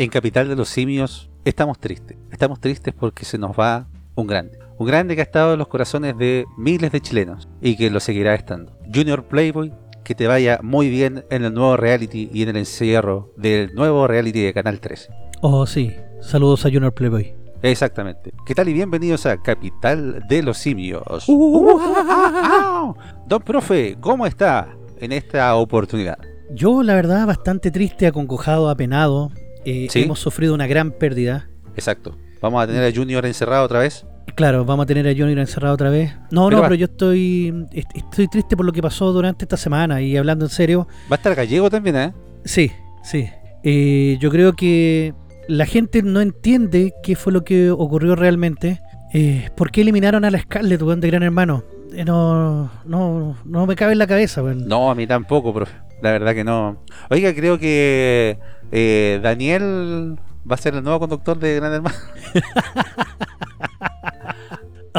En Capital de los Simios estamos tristes. Estamos tristes porque se nos va un grande. Un grande que ha estado en los corazones de miles de chilenos y que lo seguirá estando. Junior Playboy, que te vaya muy bien en el nuevo reality y en el encierro del nuevo reality de Canal 13. Oh, sí. Saludos a Junior Playboy. Exactamente. ¿Qué tal y bienvenidos a Capital de los Simios? Don Profe, ¿cómo está en esta oportunidad? Yo, la verdad, bastante triste, acongojado, apenado. Eh, ¿Sí? Hemos sufrido una gran pérdida. Exacto. ¿Vamos a tener a Junior encerrado otra vez? Claro, vamos a tener a Junior encerrado otra vez. No, Pero no, va- pero yo estoy est- estoy triste por lo que pasó durante esta semana y hablando en serio, Va a estar Gallego también, ¿eh? sí, sí. Eh, yo creo que la gente no entiende qué fue lo que ocurrió realmente. Eh, ¿Por qué eliminaron a la Scarlett, weón, de Gran Hermano? Eh, no, no, no me cabe en la cabeza, weón. No, a mí tampoco, profe. La verdad que no. Oiga, creo que eh, Daniel va a ser el nuevo conductor de Gran Hermano.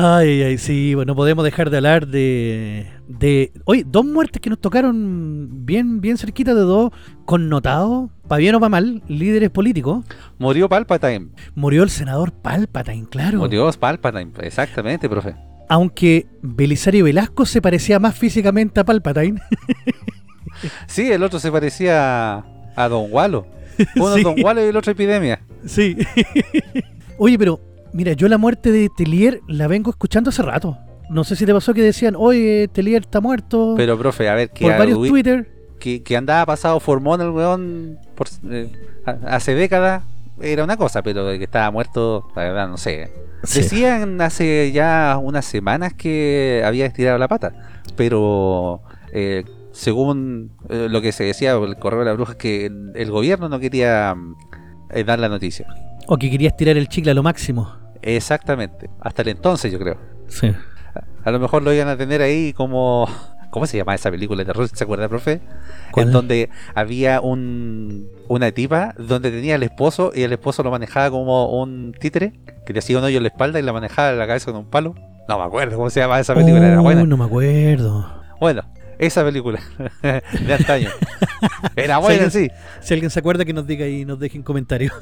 Ay, ay, sí, bueno, no podemos dejar de hablar de, de... Oye, dos muertes que nos tocaron bien, bien cerquita de dos connotados, para bien o para mal, líderes políticos. Murió Palpatine. Murió el senador Palpatine, claro. Murió Palpatine, exactamente, profe. Aunque Belisario Velasco se parecía más físicamente a Palpatine. Sí, el otro se parecía a, a Don Walo. Uno Sí. Don Walo y el otro Epidemia. sí. Oye, pero mira, yo la muerte de Telier la vengo escuchando hace rato. No sé si te pasó que decían, oye, Telier está muerto. Pero, profe, a ver, que, por varios Twitter. que, que andaba pasado formón el weón por, eh, hace décadas era una cosa, pero que estaba muerto, la verdad, no sé. Sí. Decían hace ya unas semanas que había estirado la pata, pero eh, según eh, lo que se decía por el correo de la bruja, es que el, el gobierno no quería mm, eh, dar la noticia. O que querías tirar el chicle a lo máximo. Exactamente, hasta el entonces yo creo. Sí. A, a lo mejor lo iban a tener ahí como... ¿Cómo se llama esa película de terror? ¿Se acuerda, profe? ¿Cuál? En donde había un, una tipa donde tenía el esposo y el esposo lo manejaba como un títere que le hacía un hoyo en la espalda y la manejaba en la cabeza con un palo. No me acuerdo cómo se llama esa película, era buena. no me acuerdo. Bueno, esa película de antaño. Era buena, sí. Si alguien se acuerda que nos diga y nos deje en comentarios.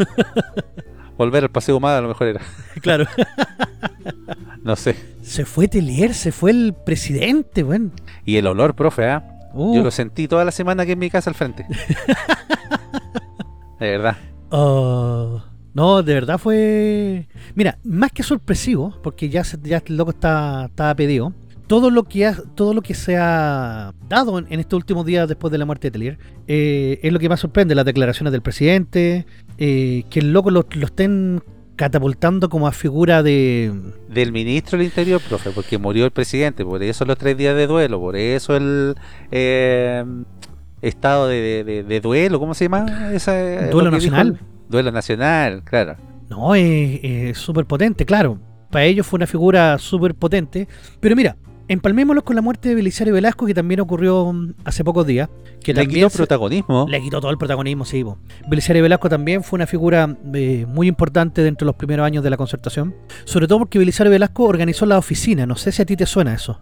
Volver al paseo humano a lo mejor era. claro. No sé. Se fue Telier, se fue el presidente, weón. Y el olor, profe, ¿ah? Uh, Yo lo sentí toda la semana aquí en mi casa al frente. De verdad. oh, no, de verdad fue... Mira, más que sorpresivo, porque ya, se- ya el loco está, estaba pedido. Todo lo que ha, todo lo que se ha dado en, en estos últimos días después de la muerte de Telier eh, es lo que más sorprende, las declaraciones del presidente, eh, que el loco lo, lo estén catapultando como a figura de... Del ministro del Interior, profe, porque murió el presidente, por eso los tres días de duelo, por eso el eh, estado de, de- de- de duelo, ¿cómo se llama? Esa, eh, Duelo dijo nacional. el- Duelo nacional, claro. No, es es súper potente, claro. Para ellos fue una figura súper potente. Pero mira, empalmémoslo con la muerte de Belisario Velasco, que también ocurrió mm, hace pocos días. Que Le quitó se- protagonismo. le quitó todo el protagonismo, sí. po. Belisario Velasco también fue una figura eh, muy importante dentro de los primeros años de la concertación. Sobre todo porque Belisario Velasco organizó la oficina. No sé si a ti te suena eso.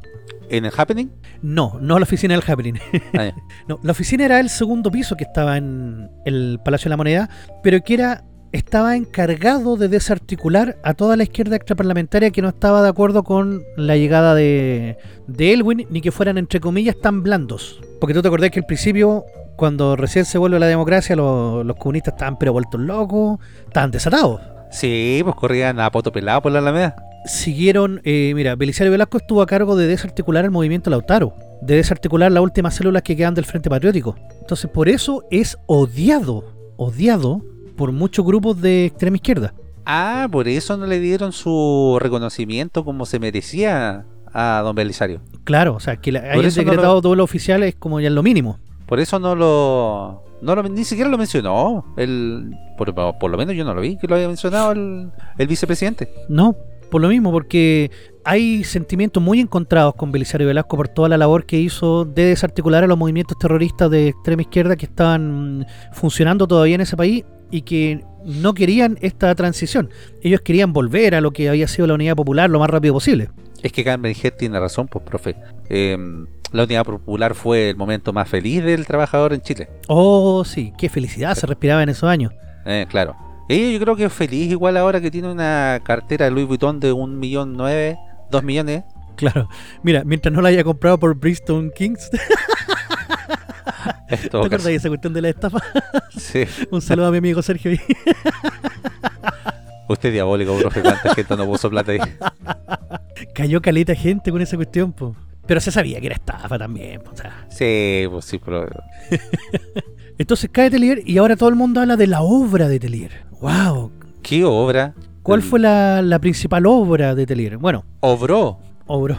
¿En el Happening? No, no la oficina del Happening. Ah. No, la oficina era el segundo piso que estaba en el Palacio de la Moneda, pero que era estaba encargado de desarticular a toda la izquierda extraparlamentaria que no estaba de acuerdo con la llegada de, de Elwin, ni que fueran, entre comillas, tan blandos. Porque tú te acordás que al principio, cuando recién se vuelve la democracia, los, los comunistas estaban pero vueltos locos, estaban desatados. Sí, pues corrían a poto pelado por la Alameda. Siguieron, eh, mira, Belisario Velasco estuvo a cargo de desarticular el movimiento Lautaro, de desarticular las últimas células que quedan del Frente Patriótico. Entonces, por eso es odiado, odiado por muchos grupos de extrema izquierda. Ah, por eso no le dieron su reconocimiento como se merecía a don Belisario. Claro, o sea, que la- hayan eso no decretado lo- oficial es como ya lo mínimo. Por eso no lo, no lo ni siquiera lo mencionó. El, por, por lo menos yo no lo vi que lo había mencionado el, el vicepresidente. No, por lo mismo, porque hay sentimientos muy encontrados con Belisario Velasco por toda la labor que hizo de desarticular a los movimientos terroristas de extrema izquierda que estaban mm, funcionando todavía en ese país y que no querían esta transición. Ellos querían volver a lo que había sido la unidad popular lo más rápido posible. Es que Carmen Head tiene razón, pues, profe. Eh, la unidad popular fue el momento más feliz del trabajador en Chile. Oh, sí, qué felicidad se respiraba en esos años. Eh, claro. Ella yo creo que es feliz igual ahora que tiene una cartera de Louis Vuitton de un millón nueve, dos millones. Claro. Mira, mientras no la haya comprado por Bristol Kings. ¿Te acuerdas de esa cuestión de la estafa? Sí. Un saludo a mi amigo Sergio. Usted es diabólico, profe. ¿Cuánta gente no puso plata ahí? Cayó caleta gente con esa cuestión, po. Pero se sabía que era estafa también, po, o sea. Sí, pues sí, pero... Entonces cae Telier y ahora todo el mundo habla de la obra de Telier. ¡Wow! ¿Qué obra? ¿Cuál fue la, la principal obra de Telier? Bueno, Obró. obró.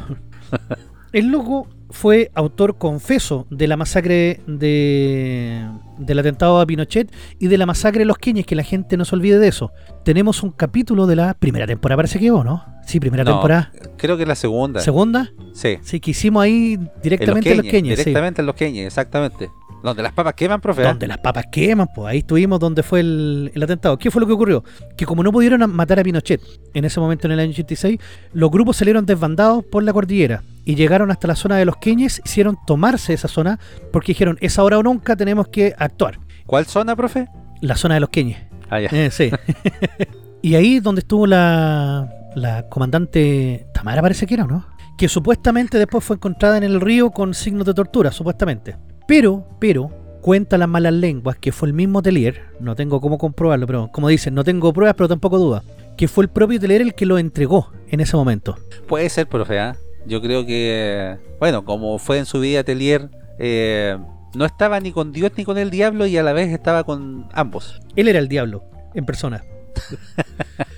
El loco fue autor confeso de la masacre de del atentado a Pinochet y de la masacre de los Queñes, que la gente no se olvide de eso. Tenemos un capítulo de la primera temporada, parece que vos, ¿no? Sí, primera No, temporada. Creo que es la segunda. Segunda, sí. sí, que hicimos ahí En directamente en los Queñes. sí. Directamente en los Queñes, exactamente. Donde las papas queman, profe. ¿eh? Donde las papas queman, pues ahí estuvimos donde fue el, el atentado. ¿Qué fue lo que ocurrió? Que como no pudieron matar a Pinochet en ese momento en el año 86, los grupos salieron desbandados por la cordillera y llegaron hasta la zona de los Queñes, hicieron tomarse esa zona porque dijeron, es ahora o nunca, tenemos que actuar. ¿Cuál zona, profe? La zona de los Queñes. Ah, ya. Eh, sí. y ahí donde estuvo la, la comandante Tamara, parece que era, ¿o ¿no? Que supuestamente después fue encontrada en el río con signos de tortura, supuestamente. Pero, pero, cuenta las malas lenguas que fue el mismo Telier, no tengo cómo comprobarlo, pero como dicen, no tengo pruebas, pero tampoco dudas, que fue el propio Telier el que lo entregó en ese momento. Puede ser, profe. ¿ah? Yo creo que, bueno, como fue en su vida Telier, eh, no estaba ni con Dios ni con el diablo y a la vez estaba con ambos. Él era el diablo, en persona.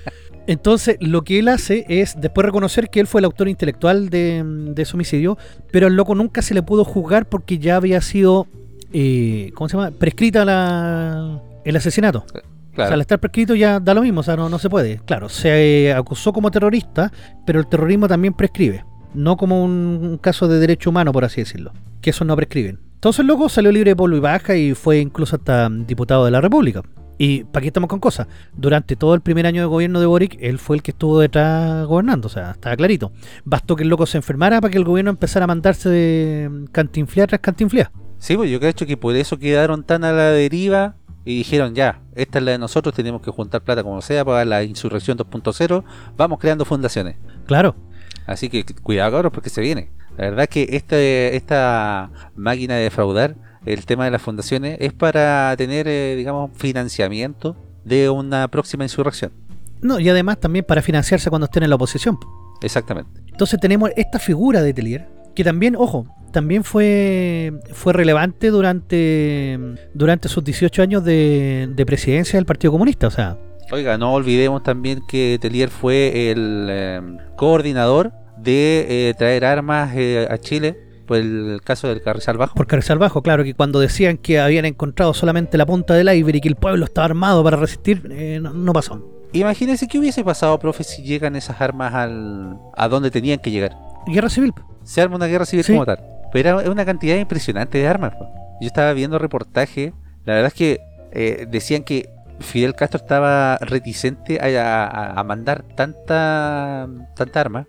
Entonces, lo que él hace es después reconocer que él fue el autor intelectual de, de ese homicidio, pero al loco nunca se le pudo juzgar porque ya había sido, eh, ¿cómo se llama? Prescrita la, el asesinato. O sea, Claro. al estar prescrito ya da lo mismo, o sea, no, no se puede. Claro, se eh, acusó como terrorista, pero el terrorismo también prescribe. No como un, caso de derecho humano, por así decirlo. Que eso no prescriben. Entonces el loco salió libre de polvo y baja y fue incluso hasta diputado de la República. Y para qué estamos con cosas. Durante todo el primer año de gobierno de Boric, él fue el que estuvo detrás gobernando, o sea, estaba clarito. Bastó que el loco se enfermara para que el gobierno empezara a mandarse de mm, cantinflea tras cantinflea. Sí, pues yo creo que por eso quedaron tan a la deriva y dijeron ya, esta es la de nosotros, tenemos que juntar plata como sea para la insurrección 2.0, vamos creando fundaciones. Claro, Así que cuidado cabros porque se viene. La verdad que este, esta máquina de defraudar, el tema de las fundaciones, es para tener, eh, digamos, financiamiento de una próxima insurrección. no, y además también para financiarse cuando estén en la oposición. Exactamente. Entonces tenemos esta figura de Telier, que también, ojo, también fue, fue relevante durante, durante sus 18 años de, de presidencia del Partido Comunista. O sea, Oiga, no olvidemos también que Telier fue el eh, coordinador de eh, traer armas eh, a Chile por el caso del Carrizal Bajo. por Carrizal Bajo, claro, que cuando decían que habían encontrado solamente la punta del iceberg y que el pueblo estaba armado para resistir, eh, no, no pasó. Imagínense qué hubiese pasado, profe, si llegan esas armas al, a donde tenían que llegar. Guerra civil. se arma una guerra civil Sí. como tal. Pero era una cantidad impresionante de armas. po. Yo estaba viendo reportajes, la verdad es que eh, decían que Fidel Castro estaba reticente a, a- a mandar tanta, tanta arma,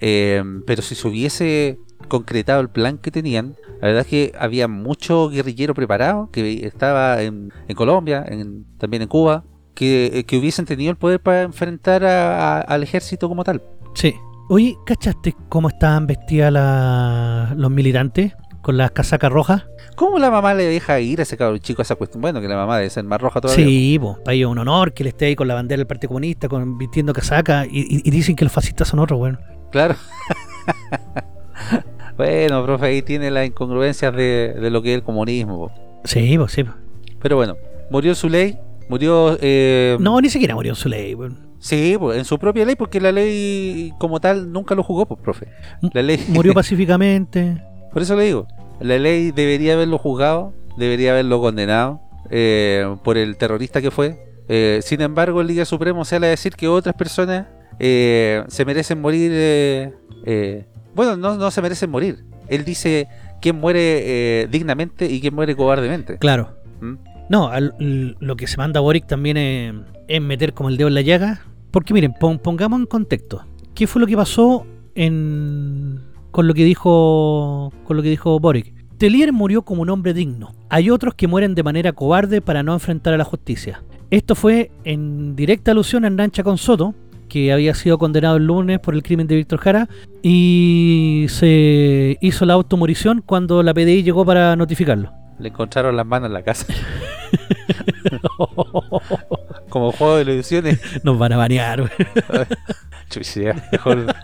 eh, pero si se hubiese concretado el plan que tenían, la verdad es que había mucho guerrillero preparado que estaba en, en Colombia, en- también en Cuba, que, que hubiesen tenido el poder para enfrentar a- a- al ejército como tal. Sí. Oye, ¿cachaste cómo estaban vestidas la- los militantes? Con las casacas rojas. ¿Cómo la mamá le deja ir a ese cabrón chico a esa cuestión? Bueno, que la mamá debe ser más roja todavía. Sí, pues, para ellos es un honor que él esté ahí con la bandera del Partido Comunista, con, vistiendo casaca, y, y- y dicen que los fascistas son otros, bueno. Claro. bueno, profe, ahí tiene las incongruencias de, de lo que es el comunismo. po. Sí, pues sí. po. Pero bueno, murió su ley, murió... eh, No, ni siquiera murió su ley, bueno. Sí, pues, en su propia ley, porque la ley como tal nunca lo jugó, pues, profe. La ley... Murió pacíficamente. Por eso le digo, la ley debería haberlo juzgado, debería haberlo condenado eh, por el terrorista que fue. Eh, sin embargo, el Liga Supremo sale a decir que otras personas eh, se merecen morir. Bueno, no, no se merecen morir. Él dice quién muere eh, dignamente y quién muere cobardemente. Claro. ¿Mm? No, al- lo que se manda Boric también es, es meter como el dedo en la llaga. Porque miren, pon- pongamos en contexto. ¿Qué fue lo que pasó en con lo que dijo con lo que dijo Boric? Telier murió como un hombre digno. Hay otros que mueren de manera cobarde para no enfrentar a la justicia. Esto fue en directa alusión a Hernán con Soto, que había sido condenado el lunes por el crimen de Víctor Jara y se hizo la automorición cuando la PDI llegó para notificarlo. Le encontraron las manos en la casa. Como juego de ilusiones. Nos van a banear. mejor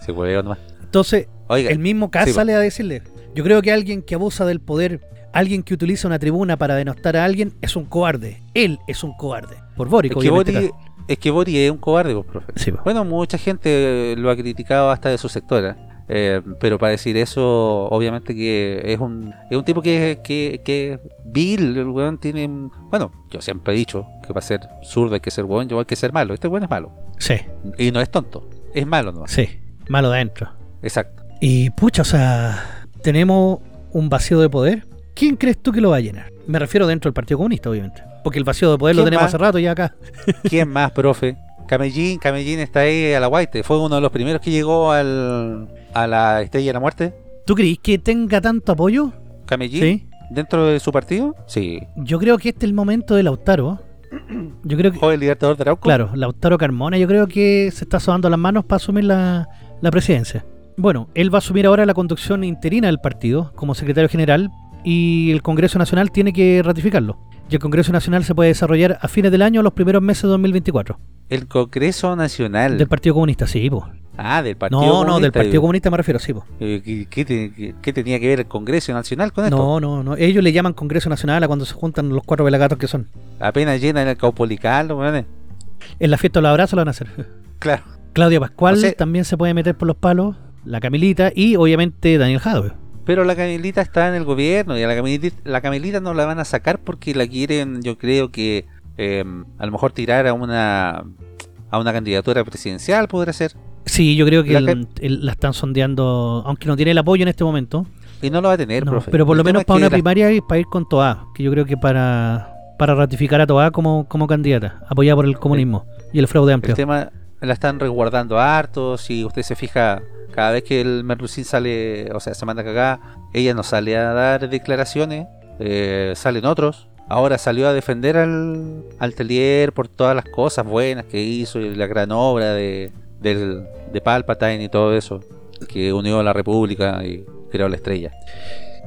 se nomás. Entonces, Oiga, el mismo K sí, po. sale a decirle, yo creo que alguien que abusa del poder, alguien que utiliza una tribuna para denostar a alguien, es un cobarde. Él es un cobarde. Por Boric, es que obviamente, Bori, claro. es que es un cobarde, pues, profe. Sí, po. Bueno, mucha gente lo ha criticado hasta de su sectora. eh, pero para decir eso, obviamente que es un, es un tipo que, que, que es vil, el weón tiene... Bueno, yo siempre he dicho que para ser zurdo hay que ser weón, yo hay que ser malo. Este weón es malo. Sí, Y no es tonto, es malo nomás. sí. Malo de adentro. Exacto. Y pucha, o sea, tenemos un vacío de poder. ¿Quién crees tú que lo va a llenar? Me refiero dentro del Partido Comunista, obviamente. Porque el vacío de poder lo ¿Quién tenemos más? hace rato ya acá. ¿Quién más, profe? Camellín, Camellín está ahí a la White. Fue uno de los primeros que llegó al, a la Estrella de la Muerte. ¿Tú crees que tenga tanto apoyo? Camellín, Sí. dentro de su partido. Sí. Yo creo que este es el momento de Lautaro. Yo creo que, Joven libertador de Arauco. claro, Lautaro Carmona, yo creo que se está sobando las manos para asumir la, la presidencia. Bueno, él va a asumir ahora la conducción interina del partido como secretario general y el Congreso Nacional tiene que ratificarlo. Y el Congreso Nacional se puede desarrollar a fines del año o los primeros meses de 2024. El Congreso Nacional. Del Partido Comunista, sí, po. Ah, del Partido No, Comunista. no, del Partido digo. Comunista me refiero, sí, po. Eh, ¿Qué, qué te- qué- qué tenía que ver el Congreso Nacional con esto? No, no, no. Ellos le llaman Congreso Nacional a cuando se juntan los cuatro velagatos que son. Apenas llenan el Caupolicán, los weones. En la fiesta de los abrazos lo van a hacer. Claro. Claudia Pascual No sé. también se puede meter por los palos. La Camilita y obviamente Daniel Jadwe. Pero la Camilita está en el gobierno y a la Camilita, la Camilita no la van a sacar porque la quieren, yo creo que eh, a lo mejor tirar a una a una candidatura presidencial, podría ser. Sí, yo creo que La el- el- la están sondeando, aunque no tiene el apoyo en este momento. Y no lo va a tener, No, profe. pero por El lo menos para una primaria y para ir con Toa, que yo creo que para, para ratificar a Toa como, como candidata, apoyada por el comunismo y el fraude El amplio. tema la están resguardando harto. Si usted se fija, cada vez que el Merlucín sale, o sea, se manda a cagar, ella no sale a dar declaraciones, eh, salen otros. Ahora salió a defender al, al Telier por todas las cosas buenas que hizo y la gran obra de, del, de Palpatine y todo eso, que unió a la República y creó la estrella.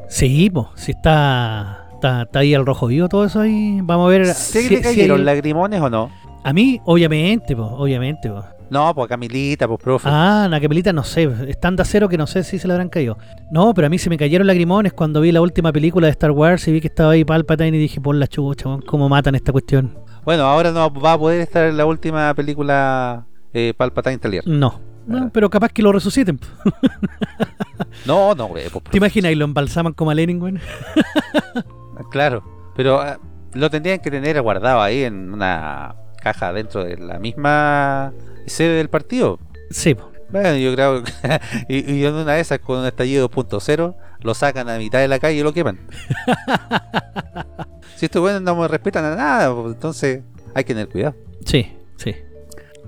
Sí, pues, si está, está, está ahí el rojo vivo, todo eso ahí. Vamos a ver. ¿Se si- le si cayeron hay- lagrimones o no? A mí, obviamente, pues, obviamente. No, pues a Camilita, pues profe. Ah, la Capelita no sé, es tan de acero que no sé si se le habrán caído. No, pero a mí se me cayeron lagrimones cuando vi la última película de Star Wars y vi que estaba ahí Palpatine y dije, por la chucha, cómo matan esta cuestión. Bueno, ahora no va a poder estar en la última película eh, Palpatine Telier. No, no, Ah. pero capaz que lo resuciten. No, no, güey, pues, ¿Te imaginas? Y lo embalsaman como a Lenin, weón. Claro, pero ah, lo tendrían que tener guardado ahí en una caja dentro de la misma sede del partido. Sí. Bueno, yo creo que y, y en una de esas con un estallido 2.0 lo sacan a mitad de la calle y lo queman. si estos buenos no me respetan a nada, entonces hay que tener cuidado. sí, sí.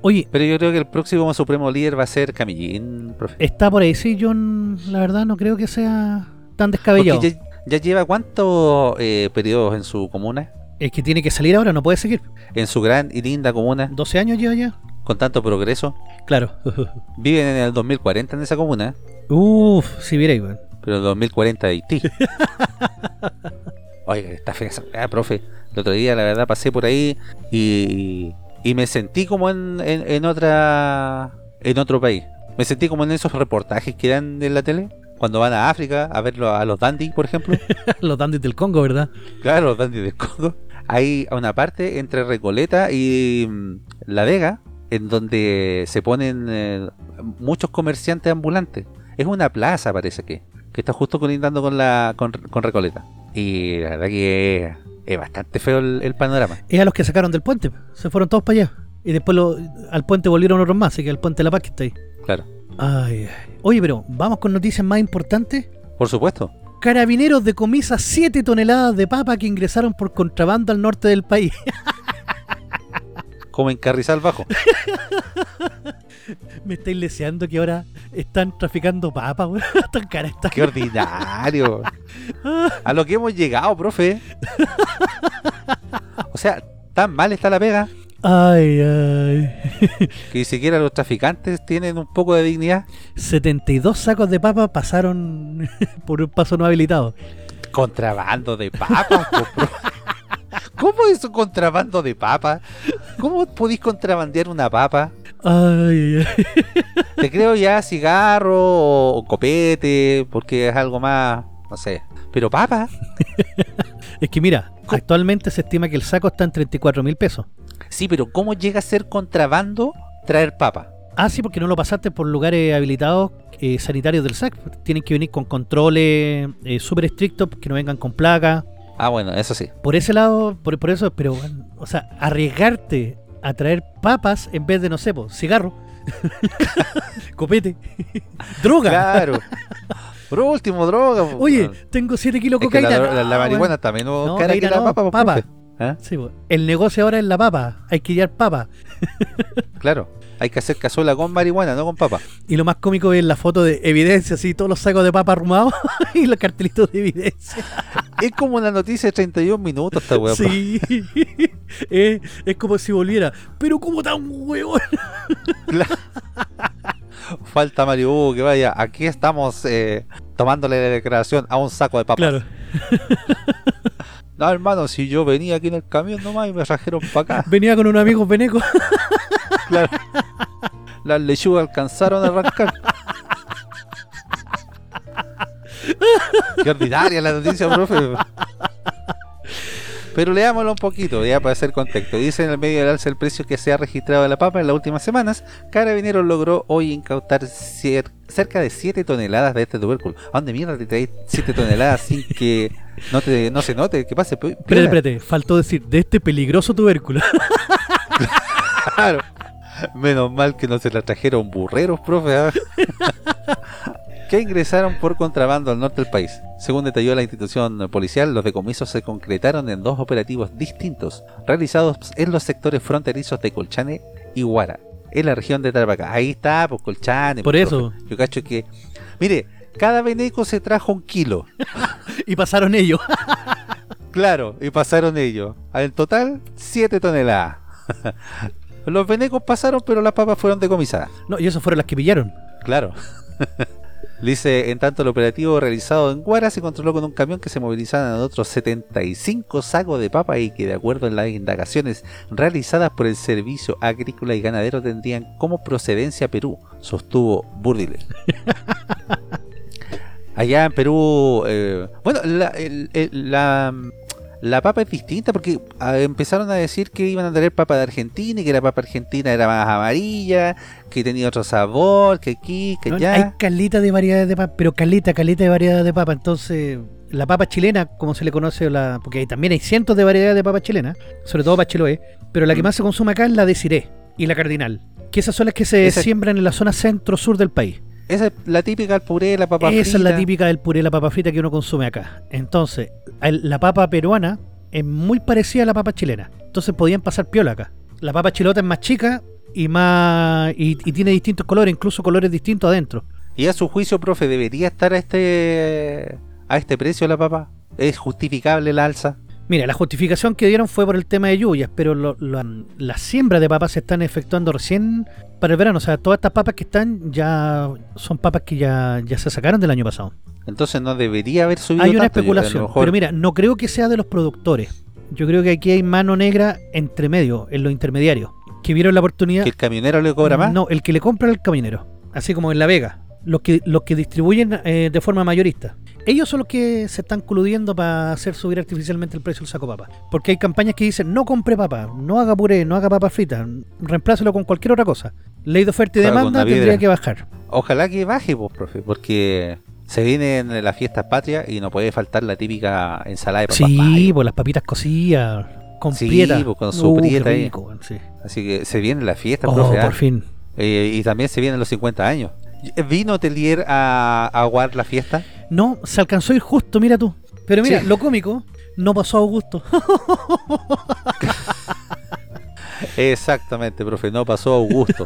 Oye, Pero yo creo que el próximo supremo líder va a ser Camillín, profe. está por ahí, sí, yo la verdad no creo que sea tan descabellado. ya, ya lleva cuántos eh, periodos en su comuna, Es que tiene que salir ahora, no puede seguir. en su gran y linda comuna, 12 años lleva ya. con tanto progreso. Claro. Viven en el 2040 en esa comuna, Uf, si vierais, weón. pero el 2040 de Haití. Oiga, está fea esa weá, profe. El otro día, la verdad, pasé por ahí y, y me sentí como en, en, en otra en otro país. Me sentí como en esos reportajes que dan en la tele. Cuando van a África a ver a los dandy, por ejemplo. Los dandis del Congo, ¿verdad? Claro, los dandy del Congo. Hay una parte entre Recoleta y mm, La Vega en donde se ponen eh, muchos comerciantes ambulantes. Es una plaza, parece que, que está justo colindando con la con, con Recoleta. Y la verdad que es, es bastante feo el, el panorama. Es a los que sacaron del puente. Se fueron todos para allá. Y después lo- al puente volvieron otros más. Así que el puente de la paz que está ahí. Claro, Ay, ay. Oye, pero vamos con noticias más importantes. por supuesto. Carabineros decomisa 7 toneladas de papa que ingresaron por contrabando al norte del país. Como en Carrizal Bajo. Me estáis leseando que ahora están traficando papa, weón. Tan cara está. ¡Qué ordinario! A lo que hemos llegado, profe. O sea, tan mal está la pega Ay, ay. que ni siquiera los traficantes tienen un poco de dignidad. 72 sacos de papa pasaron por un paso no habilitado. Contrabando de papas. ¿Cómo es un contrabando de papa? ¿Cómo podéis contrabandear una papa? Ay, ay. Te creo ya cigarro o, o copete, porque es algo más, no sé. Pero papa, Es que mira, actualmente se estima que el saco está en 34 mil pesos. Sí, pero ¿cómo llega a ser contrabando traer papa? Ah, sí, porque no lo pasaste por lugares habilitados eh, sanitarios del SAC. Tienen que venir con controles eh, súper estrictos, que no vengan con placa. Ah, bueno, eso sí. Por ese lado, por, por eso, pero, bueno, o sea, arriesgarte a traer papas en vez de, no sé, po, cigarro, copete, droga. Claro. Por último, droga. Oye, tengo 7 kilos de es que cocaína. la, la- la No, marihuana está menos No, cara que cocaína la no, papa, papa. ¿Ah? Sí, el negocio ahora es la papa. Hay que llevar papa. Claro. Hay que hacer cazuela con marihuana, no con papa. Y lo más cómico es la foto de evidencia, así, todos los sacos de papa arrumados y los cartelitos de evidencia. Es como una noticia de 31 minutos esta weá. Sí, es como si volviera. Pero como tan huevón. Claro. Falta Mario Hugo que vaya. Aquí estamos eh, tomándole la declaración a un saco de papas. Claro. No, hermano, si yo venía aquí en el camión nomás y me trajeron para acá. Venía con un amigo veneco. Claro. Las lechugas alcanzaron a arrancar. Qué ordinaria la noticia, profe. Pero leámoslo un poquito, ya para hacer contexto. Dice en el medio del alza el precio que se ha registrado de la papa en las últimas semanas. Carabineros logró hoy incautar cier- cerca de 7 toneladas de este tubérculo. ¿A dónde mierda te traes 7 toneladas sin que no, te, no se note que pase? Espérate, espérate. Faltó decir, de este peligroso tubérculo. Claro. Menos mal que no se la trajeron burreros, profe. que ingresaron por contrabando al norte del país. Según detalló la institución policial, los decomisos se concretaron en dos operativos distintos, realizados en los sectores fronterizos de Colchane y Huara, en la región de Tarapacá. Ahí está, pues Colchane. Por pues, eso. profe. Yo cacho que... Mire, cada veneco se trajo un kilo. y pasaron ellos. Claro, y pasaron ellos. En total, 7 toneladas. Los venecos pasaron, pero las papas fueron decomisadas. No, y esas fueron las que pillaron. Claro. Dice, en tanto el operativo realizado en Guara se controló con un camión que se movilizaban otros 75 sacos de papa y que de acuerdo en las indagaciones realizadas por el Servicio Agrícola y Ganadero tendrían como procedencia Perú, sostuvo Burdile. Allá en Perú, eh, bueno, la, el- el- la, la papa es distinta porque empezaron a decir que iban a traer papa de Argentina y que la papa argentina era más amarilla, que tenía otro sabor, que aquí, que No, allá. Hay calita de variedades de papa, pero calita, calita de variedades de papa. Entonces, la papa chilena, como se le conoce, la, porque también hay cientos de variedades de papa chilena, sobre todo para Chiloé, pero la que Mm. más se consume acá es la de Ciré y la cardinal, que esas son las que se Esa- siembran en la zona centro-sur del país. Esa es la típica el puré, la papa Esa es la frita. típica del puré, la papa frita que uno consume acá. Entonces, el- la papa peruana es muy parecida a la papa chilena. Entonces podían pasar piola acá. La papa chilota es más chica y más y, y tiene distintos colores, incluso colores distintos adentro. Y a su juicio, profe, ¿debería estar a este a este precio la papa? ¿Es justificable la alza? Mira, la justificación que dieron fue por el tema de lluvias, pero lo- lo- las siembras de papas se están efectuando recién para el verano. O sea, todas estas papas que están ya son papas que ya, ya se sacaron del año pasado. Entonces no debería haber subido Hay una tanto, especulación, mejor- pero mira, no creo que sea de los productores. Yo creo que aquí hay mano negra entre medio, en los intermediarios, que vieron la oportunidad. ¿Que el camionero le cobra más? No, el que le compra al camionero, así como en La Vega, los que, los que distribuyen eh, de forma mayorista. Ellos son los que se están coludiendo para hacer subir artificialmente el precio del saco papa. Porque hay campañas que dicen, no compre papa, no haga puré, no haga papa frita, reemplácelo con cualquier otra cosa. Ley de oferta y Claro, demanda tendría que bajar. Ojalá que baje, pues, profe, porque se vienen las fiestas patrias y no puede faltar la típica ensalada de papas Sí, pues las papitas cocidas, con Sí, prieta. pues, con su Uh, prieta ahí. rico, weón, sí. Así que se vienen las fiestas, Oh, profe. ¿ah? por fin. Eh, y también se vienen los 50 años. ¿Vino Telier a, a aguar la fiesta? No, se alcanzó a ir justo, mira tú. Pero mira, Sí. lo cómico, no pasó a Augusto. Exactamente, profe, no pasó Augusto.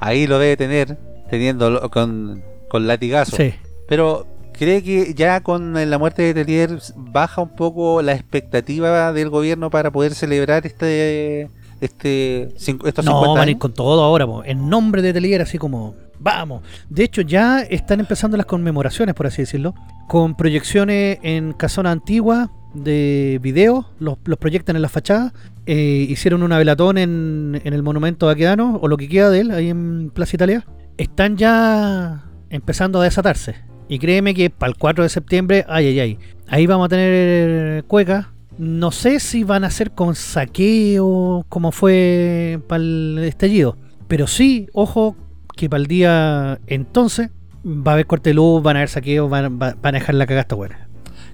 Ahí lo debe tener, teniendo con, con latigazo. sí. Pero ¿Cree que ya con la muerte de Telier baja un poco la expectativa del gobierno para poder celebrar este este estos no, 50 van a ir años? con todo ahora, po, en nombre de Telier, así como, vamos. De hecho, ya están empezando las conmemoraciones, por así decirlo, con proyecciones en casona antigua de video, los, los proyectan en la fachada. eh, hicieron una velatón en, el monumento Baquedano, o lo que queda de él, ahí en Plaza Italia. Están ya empezando a desatarse. Y créeme que para el 4 de septiembre, ay, ay, ay, ahí vamos a tener cueca. No sé si van a ser con saqueo como fue para el estallido. Pero sí, ojo, que para el día entonces va a haber corte de luz, van a haber saqueos, van, va- van a dejar la cagasta buena.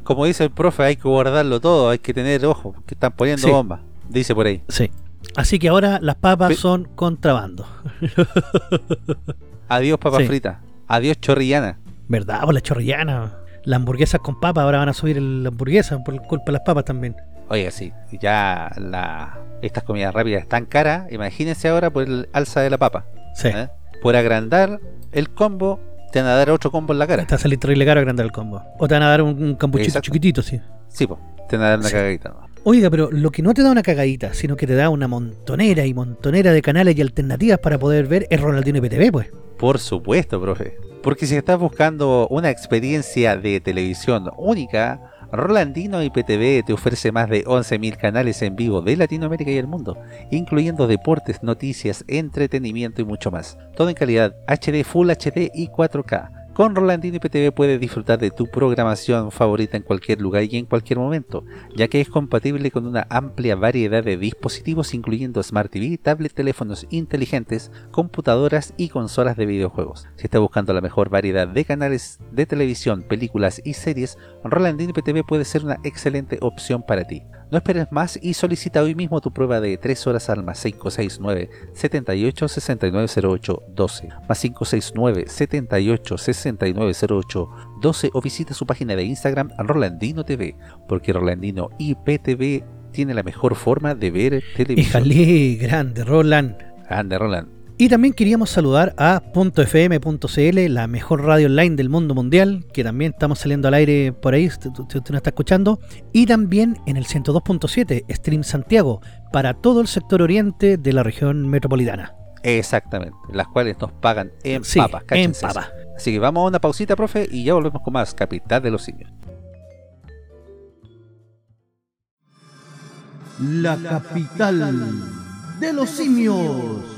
Como dice el profe, hay que guardarlo todo, hay que tener ojo, que están poniendo Sí. bombas. Dice por ahí. Sí. Así que ahora las papas Pe- son contrabando. Adiós papas Sí. fritas. Adiós chorrillana. ¿Verdad? Por la chorrillana. Las hamburguesas con papas ahora van a subir la hamburguesa por culpa de las papas también. Oiga, sí, ya la, estas comidas rápidas están caras. Imagínense ahora por el alza de la papa. Sí. ¿eh? Por agrandar el combo, te van a dar otro combo en la cara. Está a salir terrible caro agrandar el combo. O te van a dar un, un campuchito chiquitito, sí. Sí, po, te van a dar una Sí. cagadita. ¿no? Oiga, pero lo que no te da una cagadita, sino que te da una montonera y montonera de canales y alternativas para poder ver es Ronaldinho IPTV, pues. Por supuesto, profe. Porque si estás buscando una experiencia de televisión única, Rolandino IPTV te ofrece más de 11.000 canales en vivo de Latinoamérica y el mundo, incluyendo deportes, noticias, entretenimiento y mucho más. Todo en calidad HD, Full HD y 4K. Con Rolandino IPTV puedes disfrutar de tu programación favorita en cualquier lugar y en cualquier momento, ya que es compatible con una amplia variedad de dispositivos incluyendo Smart TV, tablet, teléfonos inteligentes, computadoras y consolas de videojuegos. Si estás buscando la mejor variedad de canales de televisión, películas y series, Rolandino IPTV puede ser una excelente opción para ti. No esperes más y solicita hoy mismo tu prueba de 3 horas al más 569 78 6908 12 más 569 78 6908 12 o visita su página de Instagram Rolandino TV porque Rolandino IPTV tiene la mejor forma de ver televisión. Híjale, grande, Roland. Ande Roland. Y también queríamos saludar a .fm.cl, la mejor radio online del mundo mundial, que también estamos saliendo al aire por ahí, si usted nos está escuchando. Y también en el 102.7, Stream Santiago, para todo el sector oriente de la región metropolitana. Exactamente, las cuales nos pagan en Sí, papas. en papa. Así que vamos a una pausita, profe, y ya volvemos con más Capital de los Simios. La capital de los simios.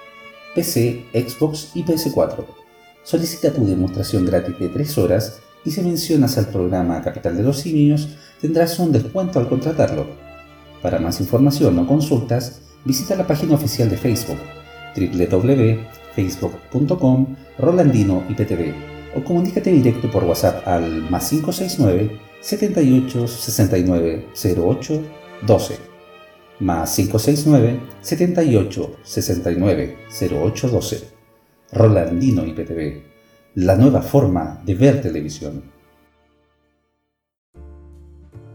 PC, Xbox y PS4. Solicita tu demostración gratis de 3 horas y si mencionas al programa Capital de los Simios tendrás un descuento al contratarlo. Para más información o consultas, visita la página oficial de Facebook www.facebook.com Rolandino IPTV o comunícate directo por WhatsApp al más 569 78 69 08 12 más 569 78 69 08 12 Rolandino IPTV, la nueva forma de ver televisión.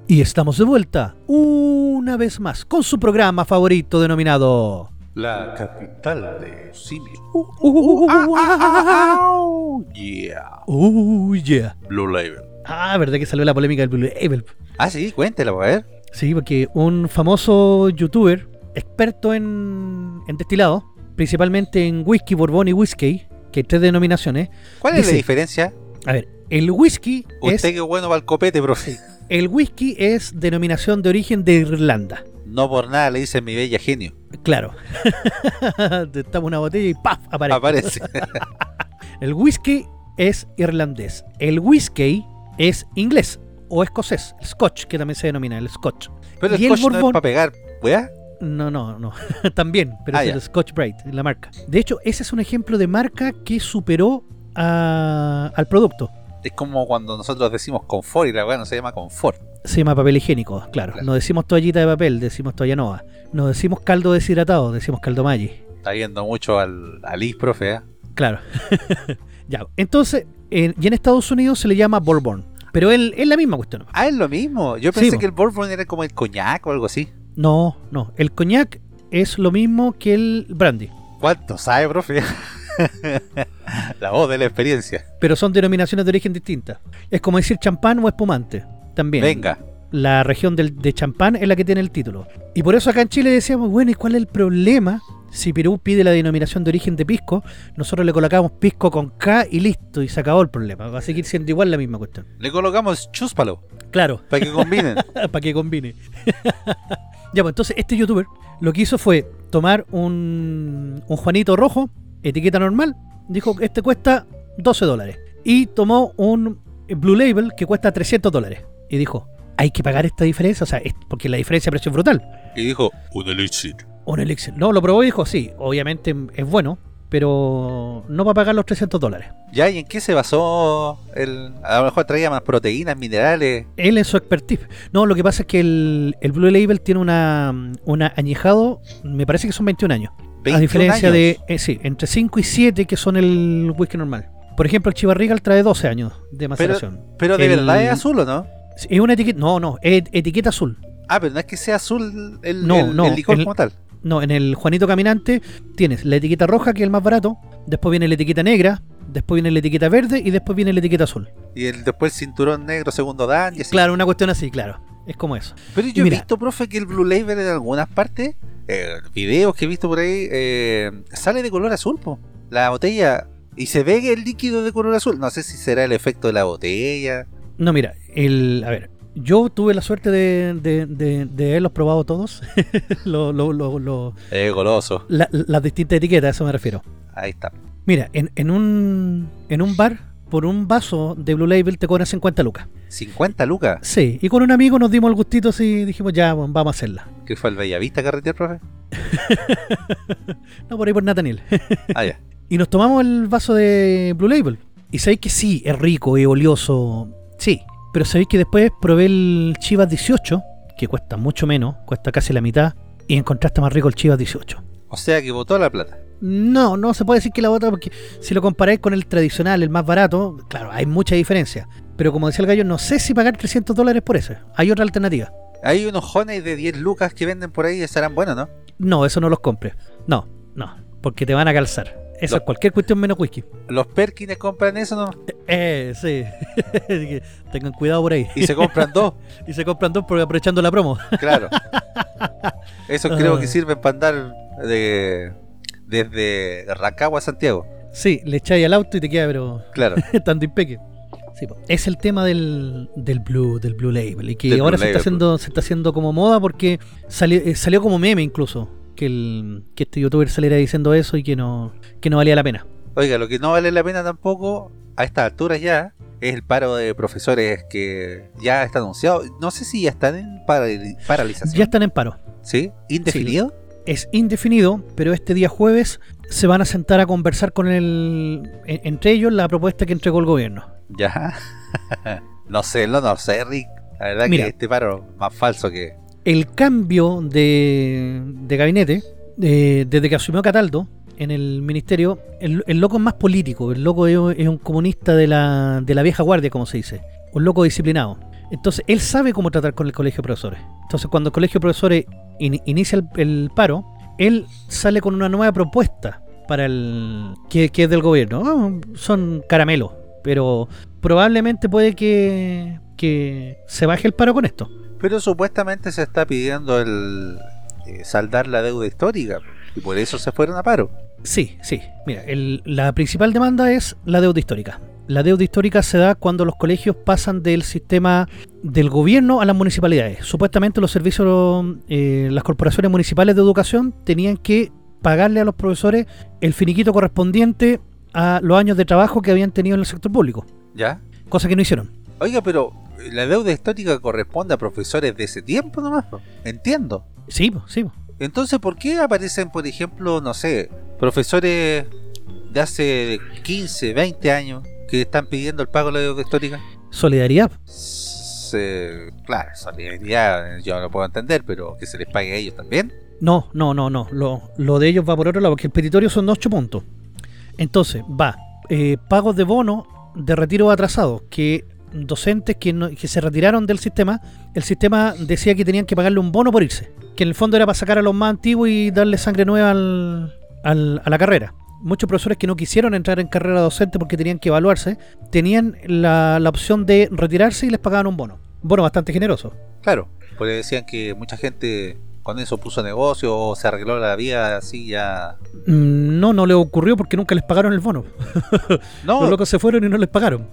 Y estamos de vuelta, una vez más, con su programa favorito denominado... La capital de Simios. Uh, yeah. uh, yeah. Blue Label. Ah, verdad que salió la polémica del Blue Label. Ah, sí, cuéntela, a ver. Sí, porque un famoso youtuber, experto en, en destilado, principalmente en whisky, bourbon y whisky, que hay tres denominaciones. ¿Cuál es la diferencia? A ver, el whisky es Usted que bueno va al copete, profe. el whisky es denominación de origen de Irlanda. No por nada le dicen mi bella genio. Claro. Tapa una botella y ¡paf! aparece. Aparece. El whisky es irlandés. El whisky es inglés o escocés. El scotch, que también se denomina el scotch. Pero el Y el coche no es Bourbon- para pegar, ¿weá? No, no, no. También, pero Ah, es ya. el Scotch Brite, la marca. De hecho, ese es un ejemplo de marca que superó a- al producto. Es como cuando nosotros decimos confort y la weá no se llama confort. Se llama papel higiénico, claro. Claro. No decimos toallita de papel, decimos toalla nova. No decimos caldo deshidratado, decimos caldo Maggi. Está yendo mucho al, al IS, profe, ¿eh? Claro. ya, entonces, en- y en Estados Unidos se le llama Bourbon. Pero él, es la misma cuestión. Ah, es lo mismo. Yo pensé que el Bourbon era como el coñac o algo así. No, no. El coñac es lo mismo que el brandy. ¿Cuánto sabe, profe? la voz de la experiencia. Pero son denominaciones de origen distintas. Es como decir champán o espumante. También. Venga. La región del, de champán es la que tiene el título. Y por eso acá en Chile decíamos, bueno, ¿y cuál es el problema? Si Perú pide la denominación de origen de pisco, nosotros le colocamos pisco con K y listo, y se acabó el problema. Va a seguir siendo igual la misma cuestión. Le colocamos chúspalo Claro, para que combinen. para que combine. ya, pues entonces este youtuber lo que hizo fue tomar un, un Juanito rojo, etiqueta normal, dijo que este cuesta 12 dólares. Y tomó un Blue Label que cuesta 300 dólares. Y dijo, hay que pagar esta diferencia, o sea, es- porque la diferencia de precio es brutal. y dijo, un elixir. Un Elixir. No, lo probó y dijo, sí, obviamente es bueno, pero no va a pagar los 300 dólares. ¿Ya? ¿Y en qué se basó? El, a lo mejor traía más proteínas, minerales. Él es su expertise. No, lo que pasa es que el, el Blue Label tiene una, una añejado, me parece que son 21 años. 21 a diferencia años. de, eh, sí, entre 5 y 7 que son el whisky normal. Por ejemplo, el Chivas Regal trae 12 años de maceración. Pero de El- verdad es azul, ¿o no? Es una etiqueta, no, no, es etiqueta azul. Ah, pero no es que sea azul el, No, el- no, el licor como tal. No, en el Juanito Caminante tienes la etiqueta roja, que es el más barato, después viene la etiqueta negra, después viene la etiqueta verde y después viene la etiqueta azul. Y el, después el cinturón negro, segundo dan y así. Claro, una cuestión así, claro. Es como eso. Pero yo he visto, profe, que el Blue Label en algunas partes, eh, videos que he visto por ahí, eh, sale de color azul, po. La botella. Y se ve el líquido de color azul. No sé si será el efecto de la botella. No, mira, el, a ver, yo tuve la suerte de, de, de, de haberlos probado todos, Lo- lo- lo- lo- Eh, goloso. la- las distintas etiquetas, a eso me refiero. Ahí está. Mira, en, en, un, en un bar, por un vaso de Blue Label te cobran 50 lucas. 50 lucas. Sí, y con un amigo nos dimos el gustito así, dijimos, ya, bueno, vamos a hacerla. ¿Qué fue el Bellavista Carreter, profe? No, por ahí por Nathaniel. Ah, ya. y nos tomamos el vaso de Blue Label. Y sabéis que sí, es rico, es olioso, sí. Pero sabéis que después probé el Chivas 18, que cuesta mucho menos, cuesta casi la mitad, y encontraste más rico el Chivas 18. O sea que botó la plata. No, no se puede decir que la otra, porque si lo comparáis con el tradicional, el más barato, claro, hay mucha diferencia. Pero como decía el gallo, no sé si pagar 300 dólares por ese. Hay otra alternativa. Hay unos jones de 10 lucas que venden por ahí y estarán buenos, ¿no? No, eso no los compres. No, no, porque te van a calzar. Eso es cualquier cuestión menos whisky. Los Perkins compran eso, ¿no? Eh, sí. Tengan cuidado por ahí. Y se compran dos. Y se compran dos porque aprovechando la promo. Claro. Eso creo que Ah. sirven para andar de, desde Rancagua a Santiago. Sí, le echáis al auto y te queda, pero Claro. tanto impeque. Sí, es el tema del, del Blue del Blue Label y que Del ahora se está haciendo se está haciendo como moda porque salió, eh, salió como meme incluso que el que este youtuber saliera diciendo eso y que no que no valía la pena. Oiga, lo que no vale la pena tampoco a estas alturas ya es el paro de profesores que ya está anunciado. No sé si ya están en parali- paralización. Ya están en paro. ¿Sí? ¿Indefinido? Es indefinido, pero este día jueves se van a sentar a conversar con el en- entre ellos la propuesta que entregó el gobierno. Ya. no sé, no, no sé, Rick. La verdad Mira. que este paro más falso que... el cambio de, de gabinete, eh, desde que asumió Cataldo en el ministerio, el, loco es más político, el loco es, un comunista de la, de la vieja guardia, como se dice, un loco disciplinado. Entonces, él sabe cómo tratar con el colegio de profesores. Entonces, cuando el colegio de profesores in- inicia el, paro, él sale con una nueva propuesta para el que, que es del gobierno. Ah, son caramelos, pero probablemente puede que, que se baje el paro con esto. Pero supuestamente se está pidiendo el eh, saldar la deuda histórica. Y por eso se fueron a paro. Sí, sí. Mira, el- la principal demanda es la deuda histórica. La deuda histórica se da cuando los colegios pasan del sistema del gobierno a las municipalidades. Supuestamente los servicios, eh, las corporaciones municipales de educación tenían que pagarle a los profesores el finiquito correspondiente a los años de trabajo que habían tenido en el sector público. ¿Ya? Cosa que no hicieron. Oiga, pero la deuda histórica corresponde a profesores de ese tiempo nomás. Entiendo. Sí, sí. Entonces, ¿por qué aparecen, por ejemplo, no sé, profesores de hace 15, 20 años que están pidiendo el pago de la deuda histórica? Solidaridad. Se- claro, solidaridad, yo no lo puedo entender, pero que se les pague a ellos también. No, no, no, no. Lo, lo de ellos va por otro lado, porque el petitorio son 8 puntos. Entonces, va. eh, pagos de bono de retiro atrasado, que docentes que, no- que se retiraron del sistema, el sistema decía que tenían que pagarle un bono por irse. Que en el fondo era para sacar a los más antiguos y darle sangre nueva al- al- a la carrera. Muchos profesores que no quisieron entrar en carrera docente porque tenían que evaluarse, tenían la, la opción de retirarse y les pagaban un bono. Bono bastante generoso. Claro, porque decían que mucha gente con eso puso negocio o se arregló la vida así ya. Mm, No, no le ocurrió porque nunca les pagaron el bono. No, Los locos se fueron y no les pagaron.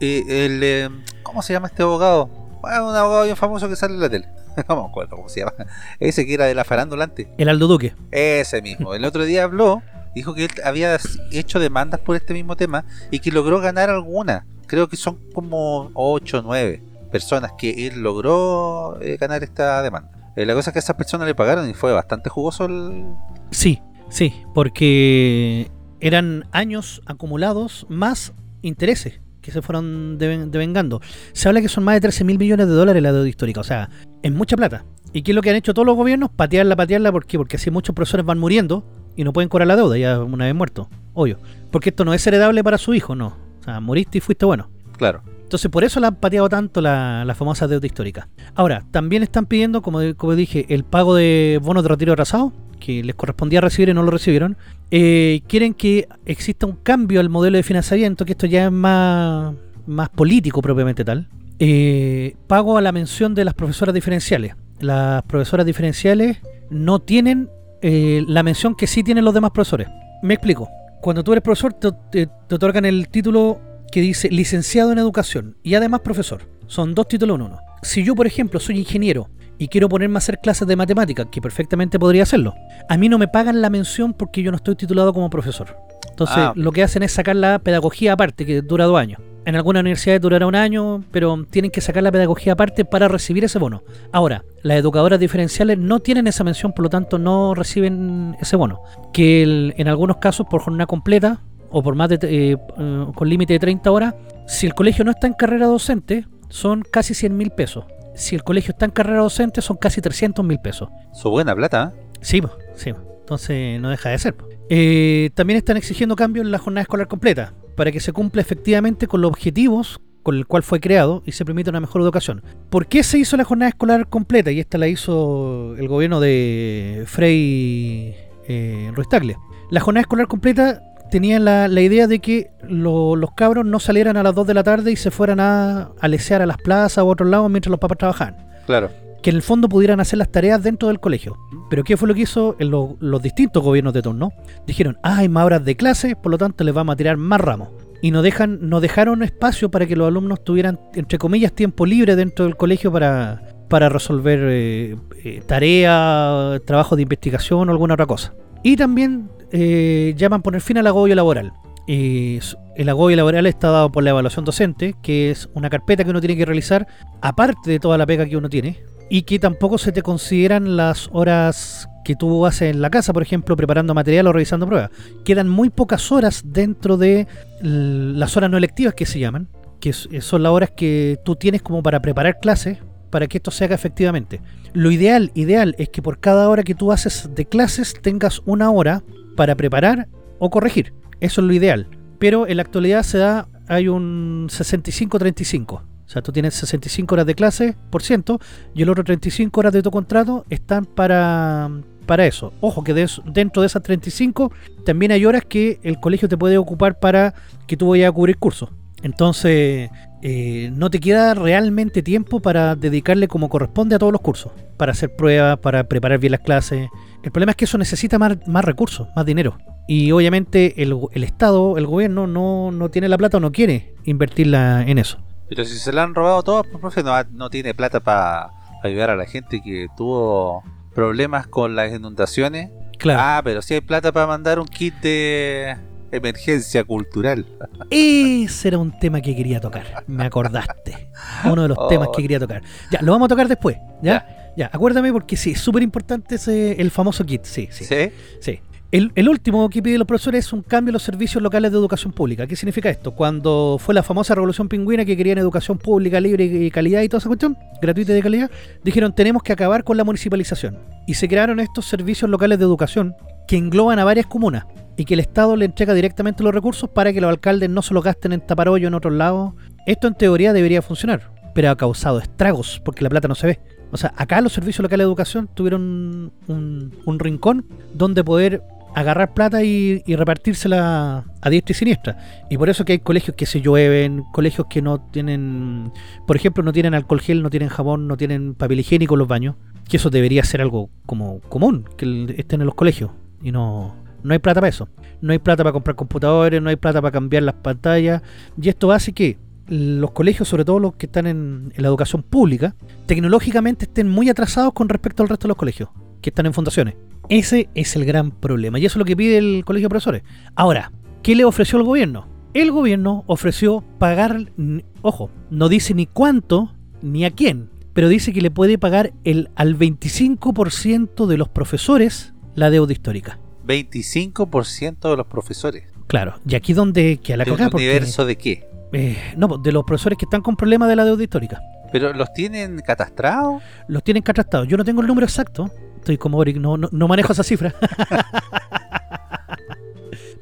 Eh, el, eh, ¿Cómo se llama este abogado? Bueno, un abogado bien famoso que sale en la tele. No me acuerdo cómo se llama. Ese que era de la farándula antes. El Aldo Duque. Ese mismo. El otro día habló, dijo que él había hecho demandas por este mismo tema y que logró ganar alguna. Creo que son como 8 o 9 personas que él logró eh, ganar esta demanda. Eh, la cosa es que a esas personas le pagaron y fue bastante jugoso el... Sí, sí, porque eran años acumulados más intereses que se fueron deven- devengando. Se habla que son más de 13 mil millones de dólares la deuda histórica, o sea, es mucha plata. ¿Y qué es lo que han hecho todos los gobiernos? Patearla, patearla, ¿por qué? Porque así muchos profesores van muriendo y no pueden cobrar la deuda ya una vez muerto, obvio. Porque esto no es heredable para su hijo, no. O sea, moriste y fuiste bueno. Claro. Entonces por eso la han pateado tanto la, la famosa deuda histórica. Ahora, también están pidiendo, como, como dije, el pago de bonos de retiro atrasado, que les correspondía recibir y no lo recibieron. Eh, quieren que exista un cambio al modelo de financiamiento, que esto ya es más, más político propiamente tal. Eh, pago a la mención de las profesoras diferenciales. Las profesoras diferenciales no tienen eh, la mención que sí tienen los demás profesores. Me explico. Cuando tú eres profesor, te, te- te otorgan el título que dice licenciado en educación y además profesor. Son dos títulos en uno. Si yo, por ejemplo, soy ingeniero y quiero ponerme a hacer clases de matemáticas, que perfectamente podría hacerlo, a mí no me pagan la mención porque yo no estoy titulado como profesor. Entonces, Ah. lo que hacen es sacar la pedagogía aparte, que dura dos años. En algunas universidades durará un año, pero tienen que sacar la pedagogía aparte para recibir ese bono. Ahora, las educadoras diferenciales no tienen esa mención, por lo tanto no reciben ese bono. Que el- en algunos casos por jornada completa o por más de eh, eh, con límite de 30 horas, si el colegio no está en carrera docente, son casi 100 mil pesos. Si el colegio está en carrera docente, son casi 300 mil pesos. Su buena plata, ¿eh? Sí, po, sí. po. Entonces no deja de ser. Eh, también están exigiendo cambios en la jornada escolar completa para que se cumpla efectivamente con los objetivos con el cual fue creado y se permita una mejor educación. ¿Por qué se hizo la jornada escolar completa? Y esta la hizo el gobierno de Frei eh, Ruiz Tagle. La jornada escolar completa tenía la, la idea de que lo- los cabros no salieran a las 2 de la tarde y se fueran a, a lesear a las plazas o a otros lados mientras los papás trabajaban Claro. que en el fondo pudieran hacer las tareas dentro del colegio. Pero ¿qué fue lo que hizo en lo- los distintos gobiernos de turno? Dijeron, ah, hay más horas de clase, por lo tanto les vamos a tirar más ramos. Y no, dejan, no dejaron espacio para que los alumnos tuvieran, entre comillas, tiempo libre dentro del colegio para, para resolver eh, eh, tareas, trabajo de investigación o alguna otra cosa. Y también eh, llaman poner fin al agobio laboral. Eh, el agobio laboral está dado por la evaluación docente, que es una carpeta que uno tiene que realizar aparte de toda la pega que uno tiene, y que tampoco se te consideran las horas que tú haces en la casa, por ejemplo, preparando material o revisando pruebas. Quedan muy pocas horas dentro de las horas no electivas que se llaman, que s- son las horas que tú tienes como para preparar clases para que esto se haga efectivamente. Lo ideal, ideal es que por cada hora que tú haces de clases tengas una hora para preparar o corregir. Eso es lo ideal. Pero en la actualidad se da, hay un 65-35. O sea, tú tienes 65 horas de clase por ciento y el otro 35 horas de tu contrato están para, para eso. Ojo que eso- dentro de esas 35 también hay horas que el colegio te puede ocupar para que tú vayas a cubrir cursos. Entonces, eh, no te queda realmente tiempo para dedicarle como corresponde a todos los cursos, para hacer pruebas, para preparar bien las clases. El problema es que eso necesita más, más recursos, más dinero. Y obviamente el, el Estado, el gobierno, no, no tiene la plata o no quiere invertirla en eso. Pero si se la han robado todas, pues, profe, no, no tiene plata para ayudar a la gente que tuvo problemas con las inundaciones. Claro. Ah, pero sí hay plata para mandar un kit de emergencia cultural. Ese era un tema que quería tocar. Me acordaste. Uno de los Oh. temas que quería tocar. Ya, lo vamos a tocar después. ¿Ya? Ya, acuérdame porque sí, es súper importante ese, el famoso kit. Sí, sí. ¿Sí? sí. El, el último que piden los profesores es un cambio en los servicios locales de educación pública. ¿Qué significa esto? Cuando fue la famosa revolución pingüina que querían educación pública, libre y calidad y toda esa cuestión, gratuita y de calidad, dijeron tenemos que acabar con la municipalización. Y se crearon estos servicios locales de educación que engloban a varias comunas y que el Estado le entrega directamente los recursos para que los alcaldes no se los gasten en tapar en otros lados. Esto en teoría debería funcionar, pero ha causado estragos porque la plata no se ve. O sea, acá los servicios locales de educación tuvieron un, rincón donde poder agarrar plata y, repartírsela a diestra y siniestra. Y por eso que hay colegios que se llueven, colegios que no tienen, por ejemplo, no tienen alcohol gel, no tienen jabón, no tienen papel higiénico en los baños. Que eso debería ser algo como común, que estén en los colegios. Y no, no hay plata para eso. No hay plata para comprar computadores, no hay plata para cambiar las pantallas. Y esto hace que los colegios, sobre todo los que están en, la educación pública, tecnológicamente estén muy atrasados con respecto al resto de los colegios, que están en fundaciones. Ese es el gran problema y eso es lo que pide el colegio de profesores. Ahora, ¿qué le ofreció el gobierno? El gobierno ofreció pagar, ojo, no dice ni cuánto ni a quién, pero dice que le puede pagar el, al 25% de los profesores la deuda histórica. 25% de los profesores. Claro, y aquí donde que a la ¿De un cagada, porque, universo de qué? eh, no, de los profesores que están con problemas de la deuda histórica. ¿Pero los tienen catastrados? Los tienen catastrados. Yo no tengo el número exacto. Estoy como Oric, no, no, no manejo esa cifra.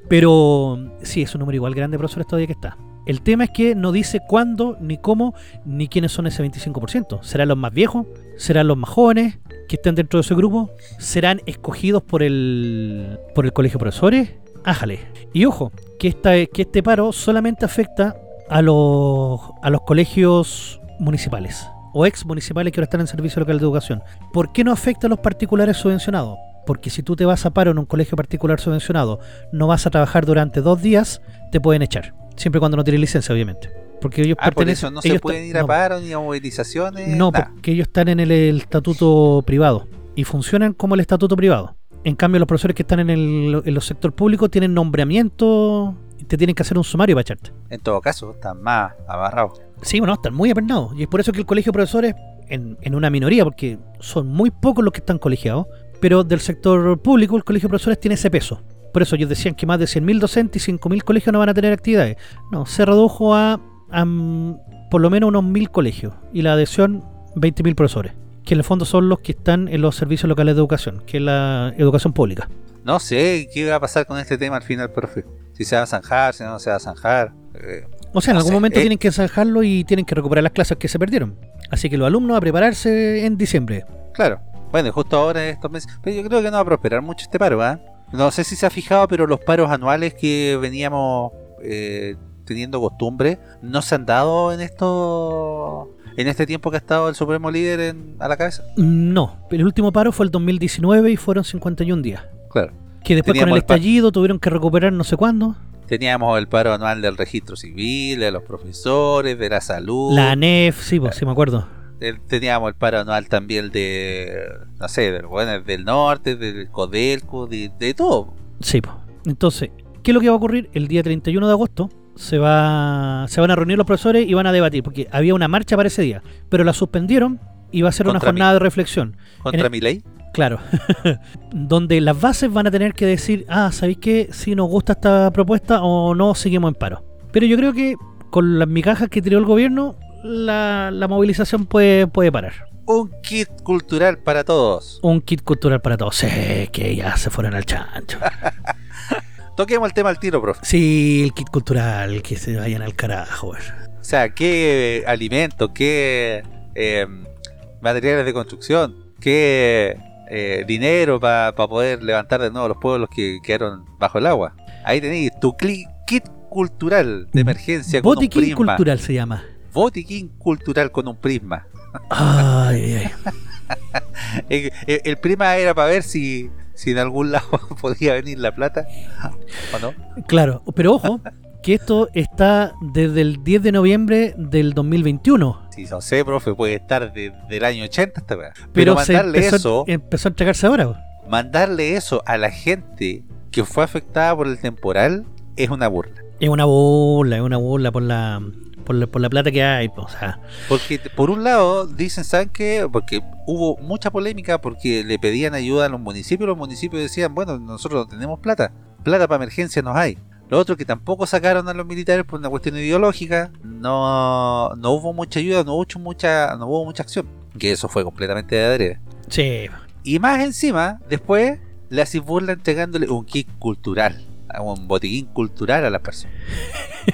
Pero sí, es un número igual grande de profesores todavía que está. El tema es que no dice cuándo, ni cómo, ni quiénes son ese 25%. ¿Serán los más viejos? ¿Serán los más jóvenes que estén dentro de ese grupo? ¿Serán escogidos por el, por el colegio de profesores? Ájale. Y ojo, que, esta, que este paro solamente afecta a los, a los colegios municipales o ex municipales que ahora están en servicio local de educación. ¿Por qué no afecta a los particulares subvencionados? Porque si tú te vas a paro en un colegio particular subvencionado, no vas a trabajar durante dos días, te pueden echar. Siempre cuando no tienes licencia, obviamente. Porque ellos Ah, por pertenecen. eso no se pueden ir a no, paro ni a movilizaciones. No, porque ellos están en el, el estatuto privado y funcionan como el estatuto privado. En cambio, los profesores que están en el, en los sector público tienen nombramiento y te tienen que hacer un sumario para echarte. En todo caso, están más abarrados. Sí, bueno, están muy apernados. Y es por eso que el colegio de profesores, en, en una minoría, porque son muy pocos los que están colegiados, pero del sector público el colegio de profesores tiene ese peso. Por eso ellos decían que más de 100.000 docentes y 5.000 colegios no van a tener actividades. No, se redujo a, mm, por lo menos unos 1.000 colegios y la adhesión 20.000 profesores, que en el fondo son los que están en los servicios locales de educación, que es la educación pública. No sé qué va a pasar con este tema al final, profe. Si se va a zanjar, si no se va a zanjar. Eh, O sea, en No algún sé, momento eh. tienen que zanjarlo y tienen que recuperar las clases que se perdieron. Así que los alumnos a prepararse en diciembre. claro. Bueno, y justo ahora en estos meses. Pero yo creo que no va a prosperar mucho este paro, ¿ah? No sé si se ha fijado, pero los paros anuales que veníamos eh, teniendo costumbre no se han dado en esto. En este tiempo que ha estado el supremo líder en- a la cabeza. No, el último paro fue el 2019 y fueron 51 días. Claro. Que después con Teníamos el estallido tuvieron que recuperar no sé cuándo. Teníamos el paro anual del registro civil, de los profesores, de la salud. La ANEF, sí, pues, sí me acuerdo. Teníamos el paro anual también de, no sé, del, bueno, del norte, del Codelco, de, de todo. Sí, pues. Entonces, ¿qué es lo que va a ocurrir? El día 31 de agosto se va se van a reunir los profesores y van a debatir, porque había una marcha para ese día, pero la suspendieron y va a ser una jornada de reflexión. Contra mi ley. Claro, donde las bases van a tener que decir, ah, ¿sabéis qué? Si nos gusta esta propuesta o no, seguimos en paro. Pero yo creo que con las migajas que tiró el gobierno, la, la movilización puede, puede parar. Un kit cultural para todos. Un kit cultural para todos. Sí, que ya se fueron al chancho. Toquemos el tema al tiro, profe. Sí, el kit cultural, que se vayan al carajo. O sea, qué alimentos, qué eh, materiales de construcción, qué eh, dinero para poder levantar de nuevo los pueblos que quedaron bajo el agua. Ahí tenéis tu kit cultural de emergencia con un Botiquín prisma. cultural se llama. Botiquín cultural con un prisma. Ay, ay, ay. El, el- el prisma era para ver si, si en algún lado podía venir la plata o no. Claro, pero ojo, que esto está desde el 10 de noviembre del 2021. Si no sé, profe, puede estar desde el año 80 hasta. Pero, Pero, mandarle empezó, eso, empezó a entregarse ahora. mandarle eso a la gente que fue afectada por el temporal es una burla. Es una burla, es una burla por la por la, por la plata que hay. O sea, Porque por un lado dicen, ¿saben qué? Porque hubo mucha polémica porque le pedían ayuda a los municipios, los municipios decían, bueno, nosotros no tenemos plata, plata para emergencia nos hay. Lo otro que tampoco sacaron a los militares por una cuestión ideológica, no, no hubo mucha ayuda, no hubo mucha, no hubo mucha acción. Que eso fue completamente de adrede. sí. Y más encima, después le hacen burla entregándole un kit cultural, a un botiquín cultural a las personas.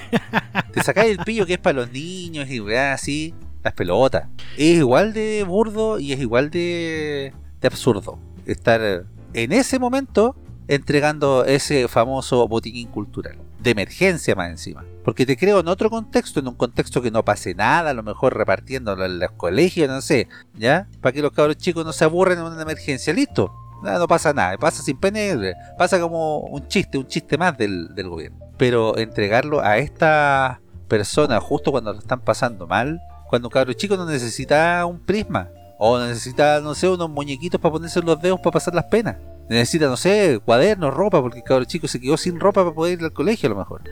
Te sacáis el pillo que es para los niños y weá, así, las pelotas. Es igual de burdo y es igual de, de absurdo estar en ese momento entregando ese famoso botiquín cultural. De emergencia más encima. Porque te creo en otro contexto, en un contexto que no pase nada, a lo mejor repartiéndolo en los colegios, no sé, ¿ya? Para que los cabros chicos no se aburren en una emergencia, listo. Nada, no pasa nada, pasa sin ni gloria. pasa como un chiste, un chiste más del, del gobierno. Pero entregarlo a esta persona justo cuando lo están pasando mal, cuando un cabro chico no necesita un prisma, o necesita, no sé, unos muñequitos para ponerse los dedos para pasar las penas. Necesita, no sé, cuadernos, ropa, porque el cabro chico se quedó sin ropa para poder ir al colegio a lo mejor.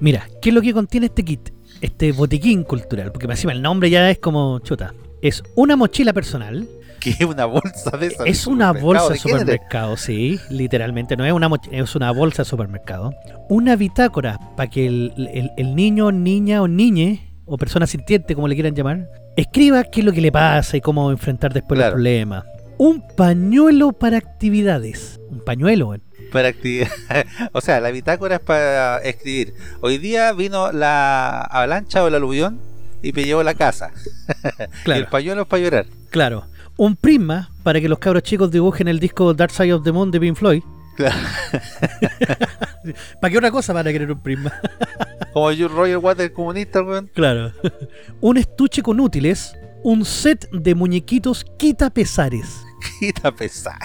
Mira, ¿qué es lo que contiene este kit? Este botiquín cultural, porque encima el nombre ya es como chuta. Es una mochila personal, Es una bolsa de esas. es de una supermercado bolsa de supermercado, sí, literalmente, no es una es una bolsa de supermercado. Una bitácora para que el, el- el niño, niña o niñe, o persona sintiente, como le quieran llamar, escriba qué es lo que le pasa y cómo enfrentar después Claro. los problemas. Un pañuelo para actividades. Un pañuelo. Para actividad. o sea, la bitácora es para escribir. Hoy día vino la avalancha o el aluvión y me llevó la casa. Y Claro. el pañuelo es para llorar. Claro. Un prisma para que los cabros chicos dibujen el disco Dark Side of the Moon de Pink Floyd. Claro. ¿Para qué otra cosa van a querer un prisma? Como yo, Roger Waters comunista, weón. claro. un estuche con útiles. Un set de muñequitos quita pesares. Quita pesar.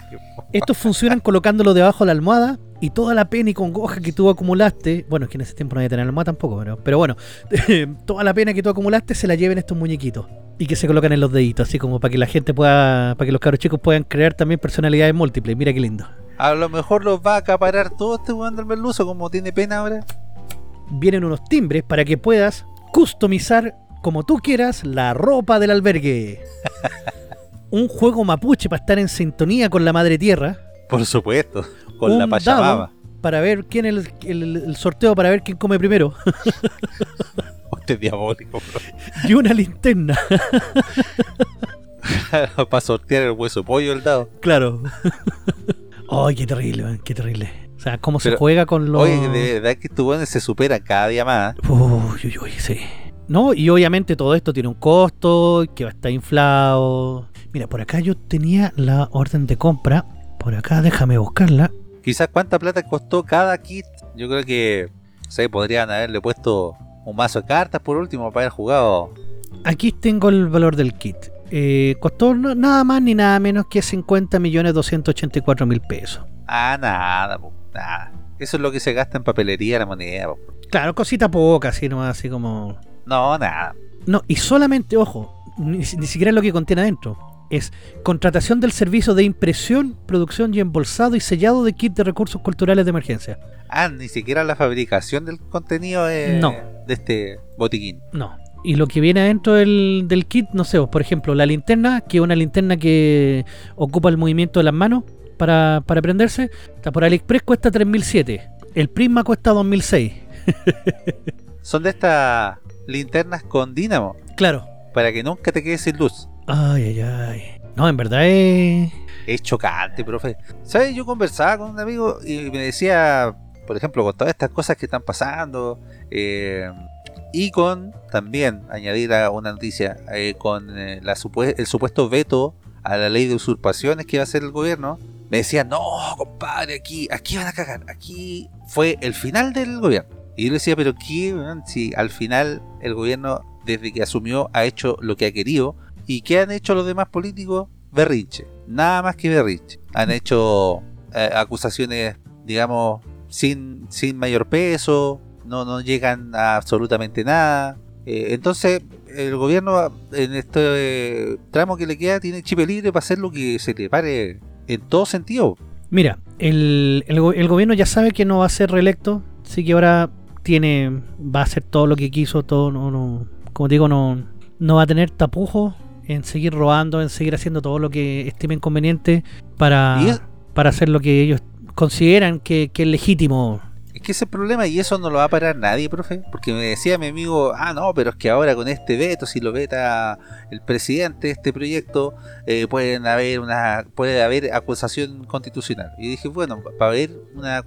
Estos funcionan colocándolo debajo de la almohada y toda la pena y congoja que tú acumulaste, bueno, es que en ese tiempo no había tener almohada tampoco, pero, pero bueno, toda la pena que tú acumulaste se la lleven estos muñequitos y que se colocan en los deditos, así como para que la gente pueda, para que los cabros chicos puedan crear también personalidades múltiples. Mira qué lindo. A lo mejor los va a acaparar todo este weón del merluzo, como tiene pena ahora. Vienen unos timbres para que puedas customizar como tú quieras la ropa del albergue. Un juego mapuche para estar en sintonía con la madre tierra. Por supuesto. Con un la pachamama. para ver quién el- el sorteo para ver quién come primero. Este es diabólico, y una linterna. para sortear el hueso pollo del dado. Claro. Ay, qué terrible, man, qué terrible. O sea, cómo se juega con los. Oye, de verdad que estos weones se superan cada día más. Uy, uy, uy, sí. No, y obviamente todo esto tiene un costo que va a estar inflado. Mira, por acá yo tenía la orden de compra. Por acá, déjame buscarla. Quizás cuánta plata costó cada kit. Yo creo que, no sé, podrían haberle puesto un mazo de cartas por último para haber jugado. Aquí tengo el valor del kit. Eh, costó no- nada más ni nada menos que 50 millones 284 mil pesos. Ah, nada, po, nada. Eso es lo que se gasta en papelería la moneda. po. Claro, cosita poca, así nomás, así como. No, nada. No, y solamente, ojo, ni, ni siquiera es lo que contiene adentro. Es contratación del servicio de impresión, producción y embolsado y sellado de kit de recursos culturales de emergencia. Ah, ni siquiera la fabricación del contenido de, No. de este botiquín. No. Y lo que viene adentro del, del kit, no sé, por ejemplo, la linterna, que es una linterna que ocupa el movimiento de las manos para, para prenderse, está por AliExpress cuesta 3007. El Prisma cuesta 2006. Son de estas linternas con dínamo Claro. para que nunca te quedes sin luz. Ay, ay, ay. No, en verdad es. Es chocante, profe. ¿Sabes? Yo conversaba con un amigo y me decía, por ejemplo, con todas estas cosas que están pasando, eh, y con también, añadir a una noticia, eh, con eh, el supuesto veto a la ley de usurpaciones que va a hacer el gobierno, me decía, no, compadre, aquí, aquí van a cagar, aquí fue el final del gobierno. Y yo le decía, pero ¿qué? Si al final el gobierno, desde que asumió, ha hecho lo que ha querido, ¿y qué han hecho los demás políticos? Berrinche, nada más que berrinche. Han hecho eh, acusaciones, digamos, sin, sin mayor peso, no, no llegan a absolutamente nada. Eh, entonces, el gobierno en este eh, tramo que le queda tiene chip libre para hacer lo que se le pare en todo sentido. Mira, el, el go- el gobierno ya sabe que no va a ser reelecto, así que ahora tiene, va a hacer todo lo que quiso, todo, no, no, como digo, no, no va a tener tapujos en seguir robando, en seguir haciendo todo lo que estimen conveniente para, es- para hacer lo que ellos consideran que, que es legítimo. Es que ese es el problema y eso no lo va a parar nadie, profe. Porque me decía mi amigo, ah, no, pero es que ahora con este veto, si lo veta el presidente de este proyecto, eh, pueden haber una, puede haber acusación constitucional. Y dije, bueno, para haber una,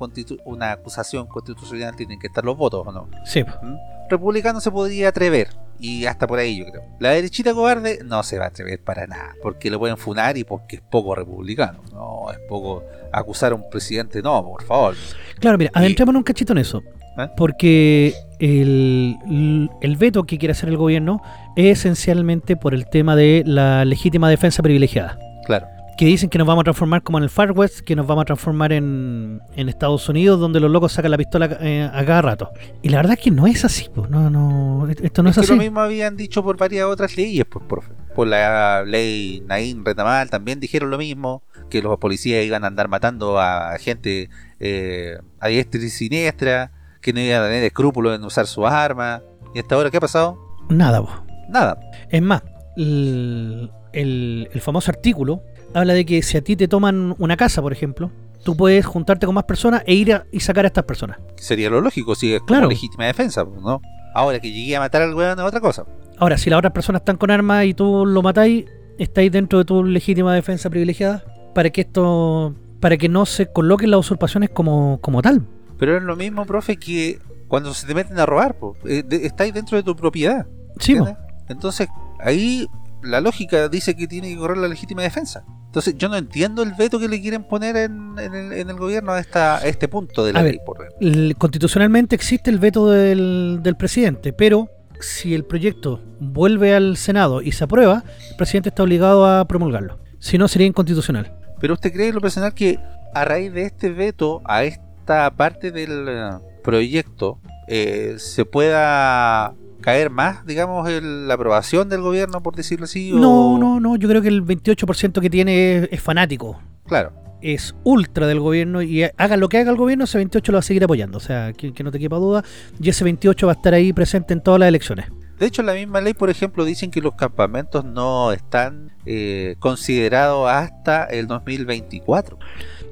una acusación constitucional tienen que estar los votos, ¿o no? Sí, ¿Mm? Republicano se podría atrever. Y hasta por ahí yo creo. La derechita cobarde no se va a atrever para nada. Porque lo pueden funar y porque es poco republicano. No, es poco acusar a un presidente. No, por favor. claro, mira, adentrémonos un cachito en eso. ¿Eh? Porque el, el veto que quiere hacer el gobierno es esencialmente por el tema de la legítima defensa privilegiada. Claro. Que dicen que nos vamos a transformar como en el Far West, que nos vamos a transformar en, en Estados Unidos, donde los locos sacan la pistola eh, a cada rato. Y la verdad es que no es así, po. no, no, esto no es, es que así. lo mismo habían dicho por varias otras leyes, pues, profe. Por la ley Naín Retamal también dijeron lo mismo, que los policías iban a andar matando a gente eh, a diestra y siniestra, que no iban a tener escrúpulos en usar sus armas. ¿Y hasta ahora qué ha pasado? Nada, po. Nada. Es más, el, el- el famoso artículo habla de que si a ti te toman una casa, por ejemplo, tú puedes juntarte con más personas e ir a- y sacar a estas personas. Sería lo lógico, si es como Claro. legítima defensa, pues, ¿no? Ahora que llegué a matar al weón es otra cosa. Ahora, si las otras personas están con armas y tú lo matáis, estáis dentro de tu legítima defensa privilegiada para que esto, para que no se coloquen las usurpaciones como, como tal. Pero es lo mismo, profe, que cuando se te meten a robar, pues, eh, estáis dentro de tu propiedad. Sí, po. Entonces, ahí la lógica dice que tiene que correr la legítima defensa. Entonces, yo no entiendo el veto que le quieren poner en, en el, en el gobierno a, esta, a este punto de la A ley. ver. por ejemplo. El- constitucionalmente existe el veto del, del presidente, pero si el proyecto vuelve al Senado y se aprueba, el presidente está obligado a promulgarlo. Si no, sería inconstitucional. Pero usted cree, en lo personal, que a raíz de este veto a esta parte del eh, proyecto eh, se pueda caer más, digamos, el- la aprobación del gobierno, por decirlo así? o- No, no, no, yo creo que el 28% que tiene es, es fanático. Claro. Es ultra del gobierno y haga lo que haga el gobierno, ese 28 lo va a seguir apoyando. O sea, que, que no te quepa duda. Y ese 28 va a estar ahí presente en todas las elecciones. De hecho, en la misma ley, por ejemplo, dicen que los campamentos no están eh, considerados hasta el 2024.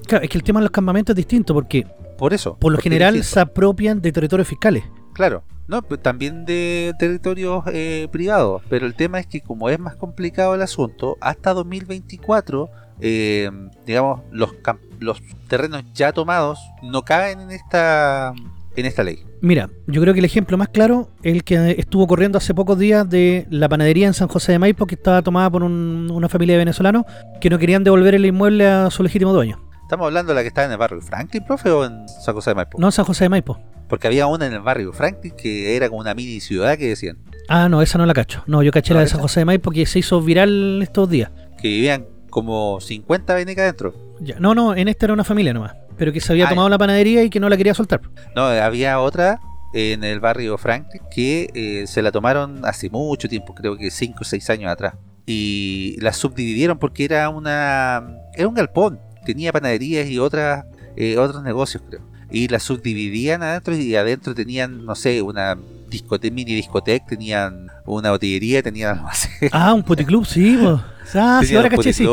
Claro, es que el tema de los campamentos es distinto porque Por eso. por lo general se apropian de territorios fiscales. Claro, no, pero también de territorios eh, privados, pero el tema es que como es más complicado el asunto, hasta 2024, eh, digamos, los, los terrenos ya tomados no caben en esta en esta ley. Mira, yo creo que el ejemplo más claro es el que estuvo corriendo hace pocos días de la panadería en San José de Maipo que estaba tomada por un- una familia de venezolanos que no querían devolver el inmueble a su legítimo dueño. ¿Estamos hablando de la que está en el barrio Franklin, profe, o en San José de Maipo? No en San José de Maipo. Porque había una en el barrio Franklin que era como una mini ciudad que decían Ah, no, esa no la cacho. No, yo caché No, la de. San José de Maipo que se hizo viral estos días. que vivían como 50 venecas adentro. Ya, No, no, en esta era una familia nomás. Pero que se había Ah, tomado la panadería y que no la quería soltar. No, había otra en el barrio Franklin que eh, se la tomaron hace mucho tiempo, creo que 5 o 6 años atrás. Y la subdividieron porque era una era un galpón, tenía panaderías y otras eh, otros negocios, creo. Y la subdividían adentro y adentro tenían, no sé, una discoteca, mini discoteca, tenían una botillería, tenían almacén, Ah, un puticlub, sí. Ah, sí, ahora caché, sí.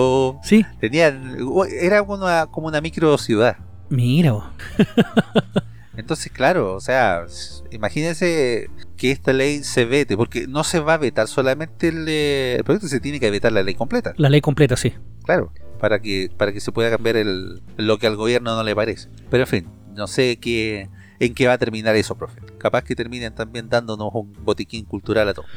Sí. tenían, era una, como una micro ciudad. Mira, vos. Entonces, claro, o sea, imagínense que esta ley se vete, porque no se va a vetar solamente el, eh, el proyecto, se tiene que vetar la ley completa, La ley completa, sí. claro, para que para que se pueda cambiar el, lo que al gobierno no le parece. Pero en fin, no sé qué en qué va a terminar eso, profe. Capaz que terminen también dándonos un botiquín cultural a todos.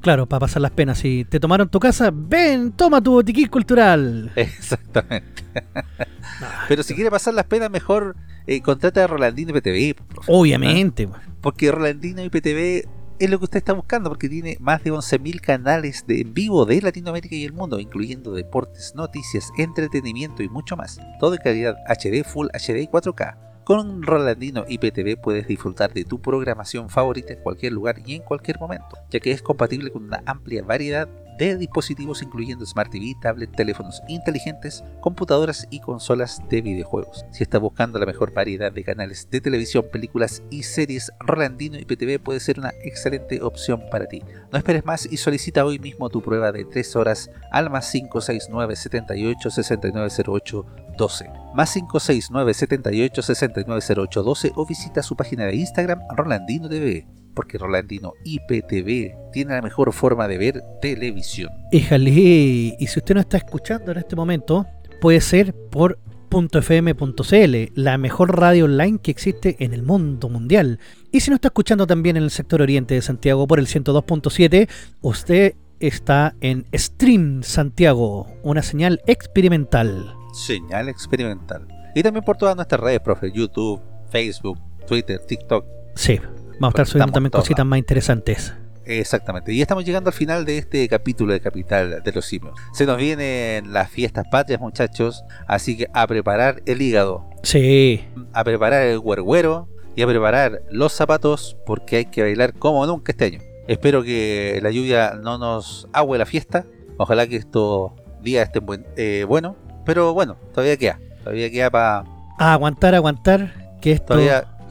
Claro, para pasar las penas. Si te tomaron tu casa, ven, toma tu botiquín cultural. Exactamente. Pero si quiere pasar las penas, mejor eh, contrata a Rolandino IPTV, profe. Obviamente. po. Porque Rolandino IPTV es lo que usted está buscando, porque tiene más de 11.000 canales de en vivo de Latinoamérica y el mundo, incluyendo deportes, noticias, entretenimiento y mucho más. Todo en calidad HD, Full HD y 4K. Con Rolandino IPTV puedes disfrutar de tu programación favorita en cualquier lugar y en cualquier momento, ya que es compatible con una amplia variedad de dispositivos incluyendo Smart TV, tablet, teléfonos inteligentes, computadoras y consolas de videojuegos. Si estás buscando la mejor variedad de canales de televisión, películas y series, Rolandino IPTV puede ser una excelente opción para ti. No esperes más y solicita hoy mismo tu prueba de 3 horas al más 569 78 6908 12 más 569 78 6908 12 o visita su página de Instagram Rolandino TV porque Rolandino IPTV tiene la mejor forma de ver televisión. Éjale, y si usted no está escuchando en este momento, puede ser por .fm.cl, la mejor radio online que existe en el mundo mundial. Y si no está escuchando también en el sector oriente de Santiago por el 102.7, usted está en Stream Santiago, una señal experimental. Señal experimental. Y también por todas nuestras redes, profe, YouTube, Facebook, Twitter, TikTok. Sí, Vamos a estar subiendo también cositas más interesantes. Exactamente. Y estamos llegando al final de este capítulo de Capital de los Simios. Se nos vienen las fiestas patrias, muchachos. Así que a preparar el hígado. Sí. A preparar el huerguero y a preparar los zapatos porque hay que bailar como nunca este año. Espero que la lluvia no nos agüe la fiesta. Ojalá que estos días estén buen, eh, buenos. Pero bueno, todavía queda. Todavía queda para... Aguantar, aguantar, que esto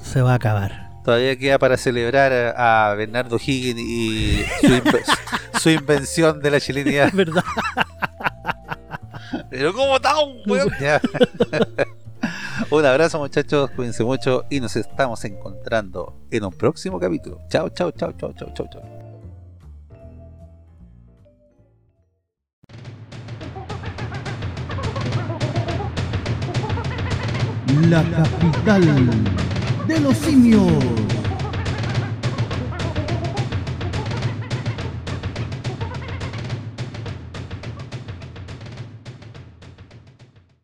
se va a acabar todavía queda para celebrar a Bernardo Higgins y su, invención de la chilenidad. ¿Verdad? Pero ¿cómo está un un abrazo muchachos, cuídense mucho y nos estamos encontrando en un próximo capítulo. Chao, chao, chao, chao, chao, chao, chao. La capital de los simios.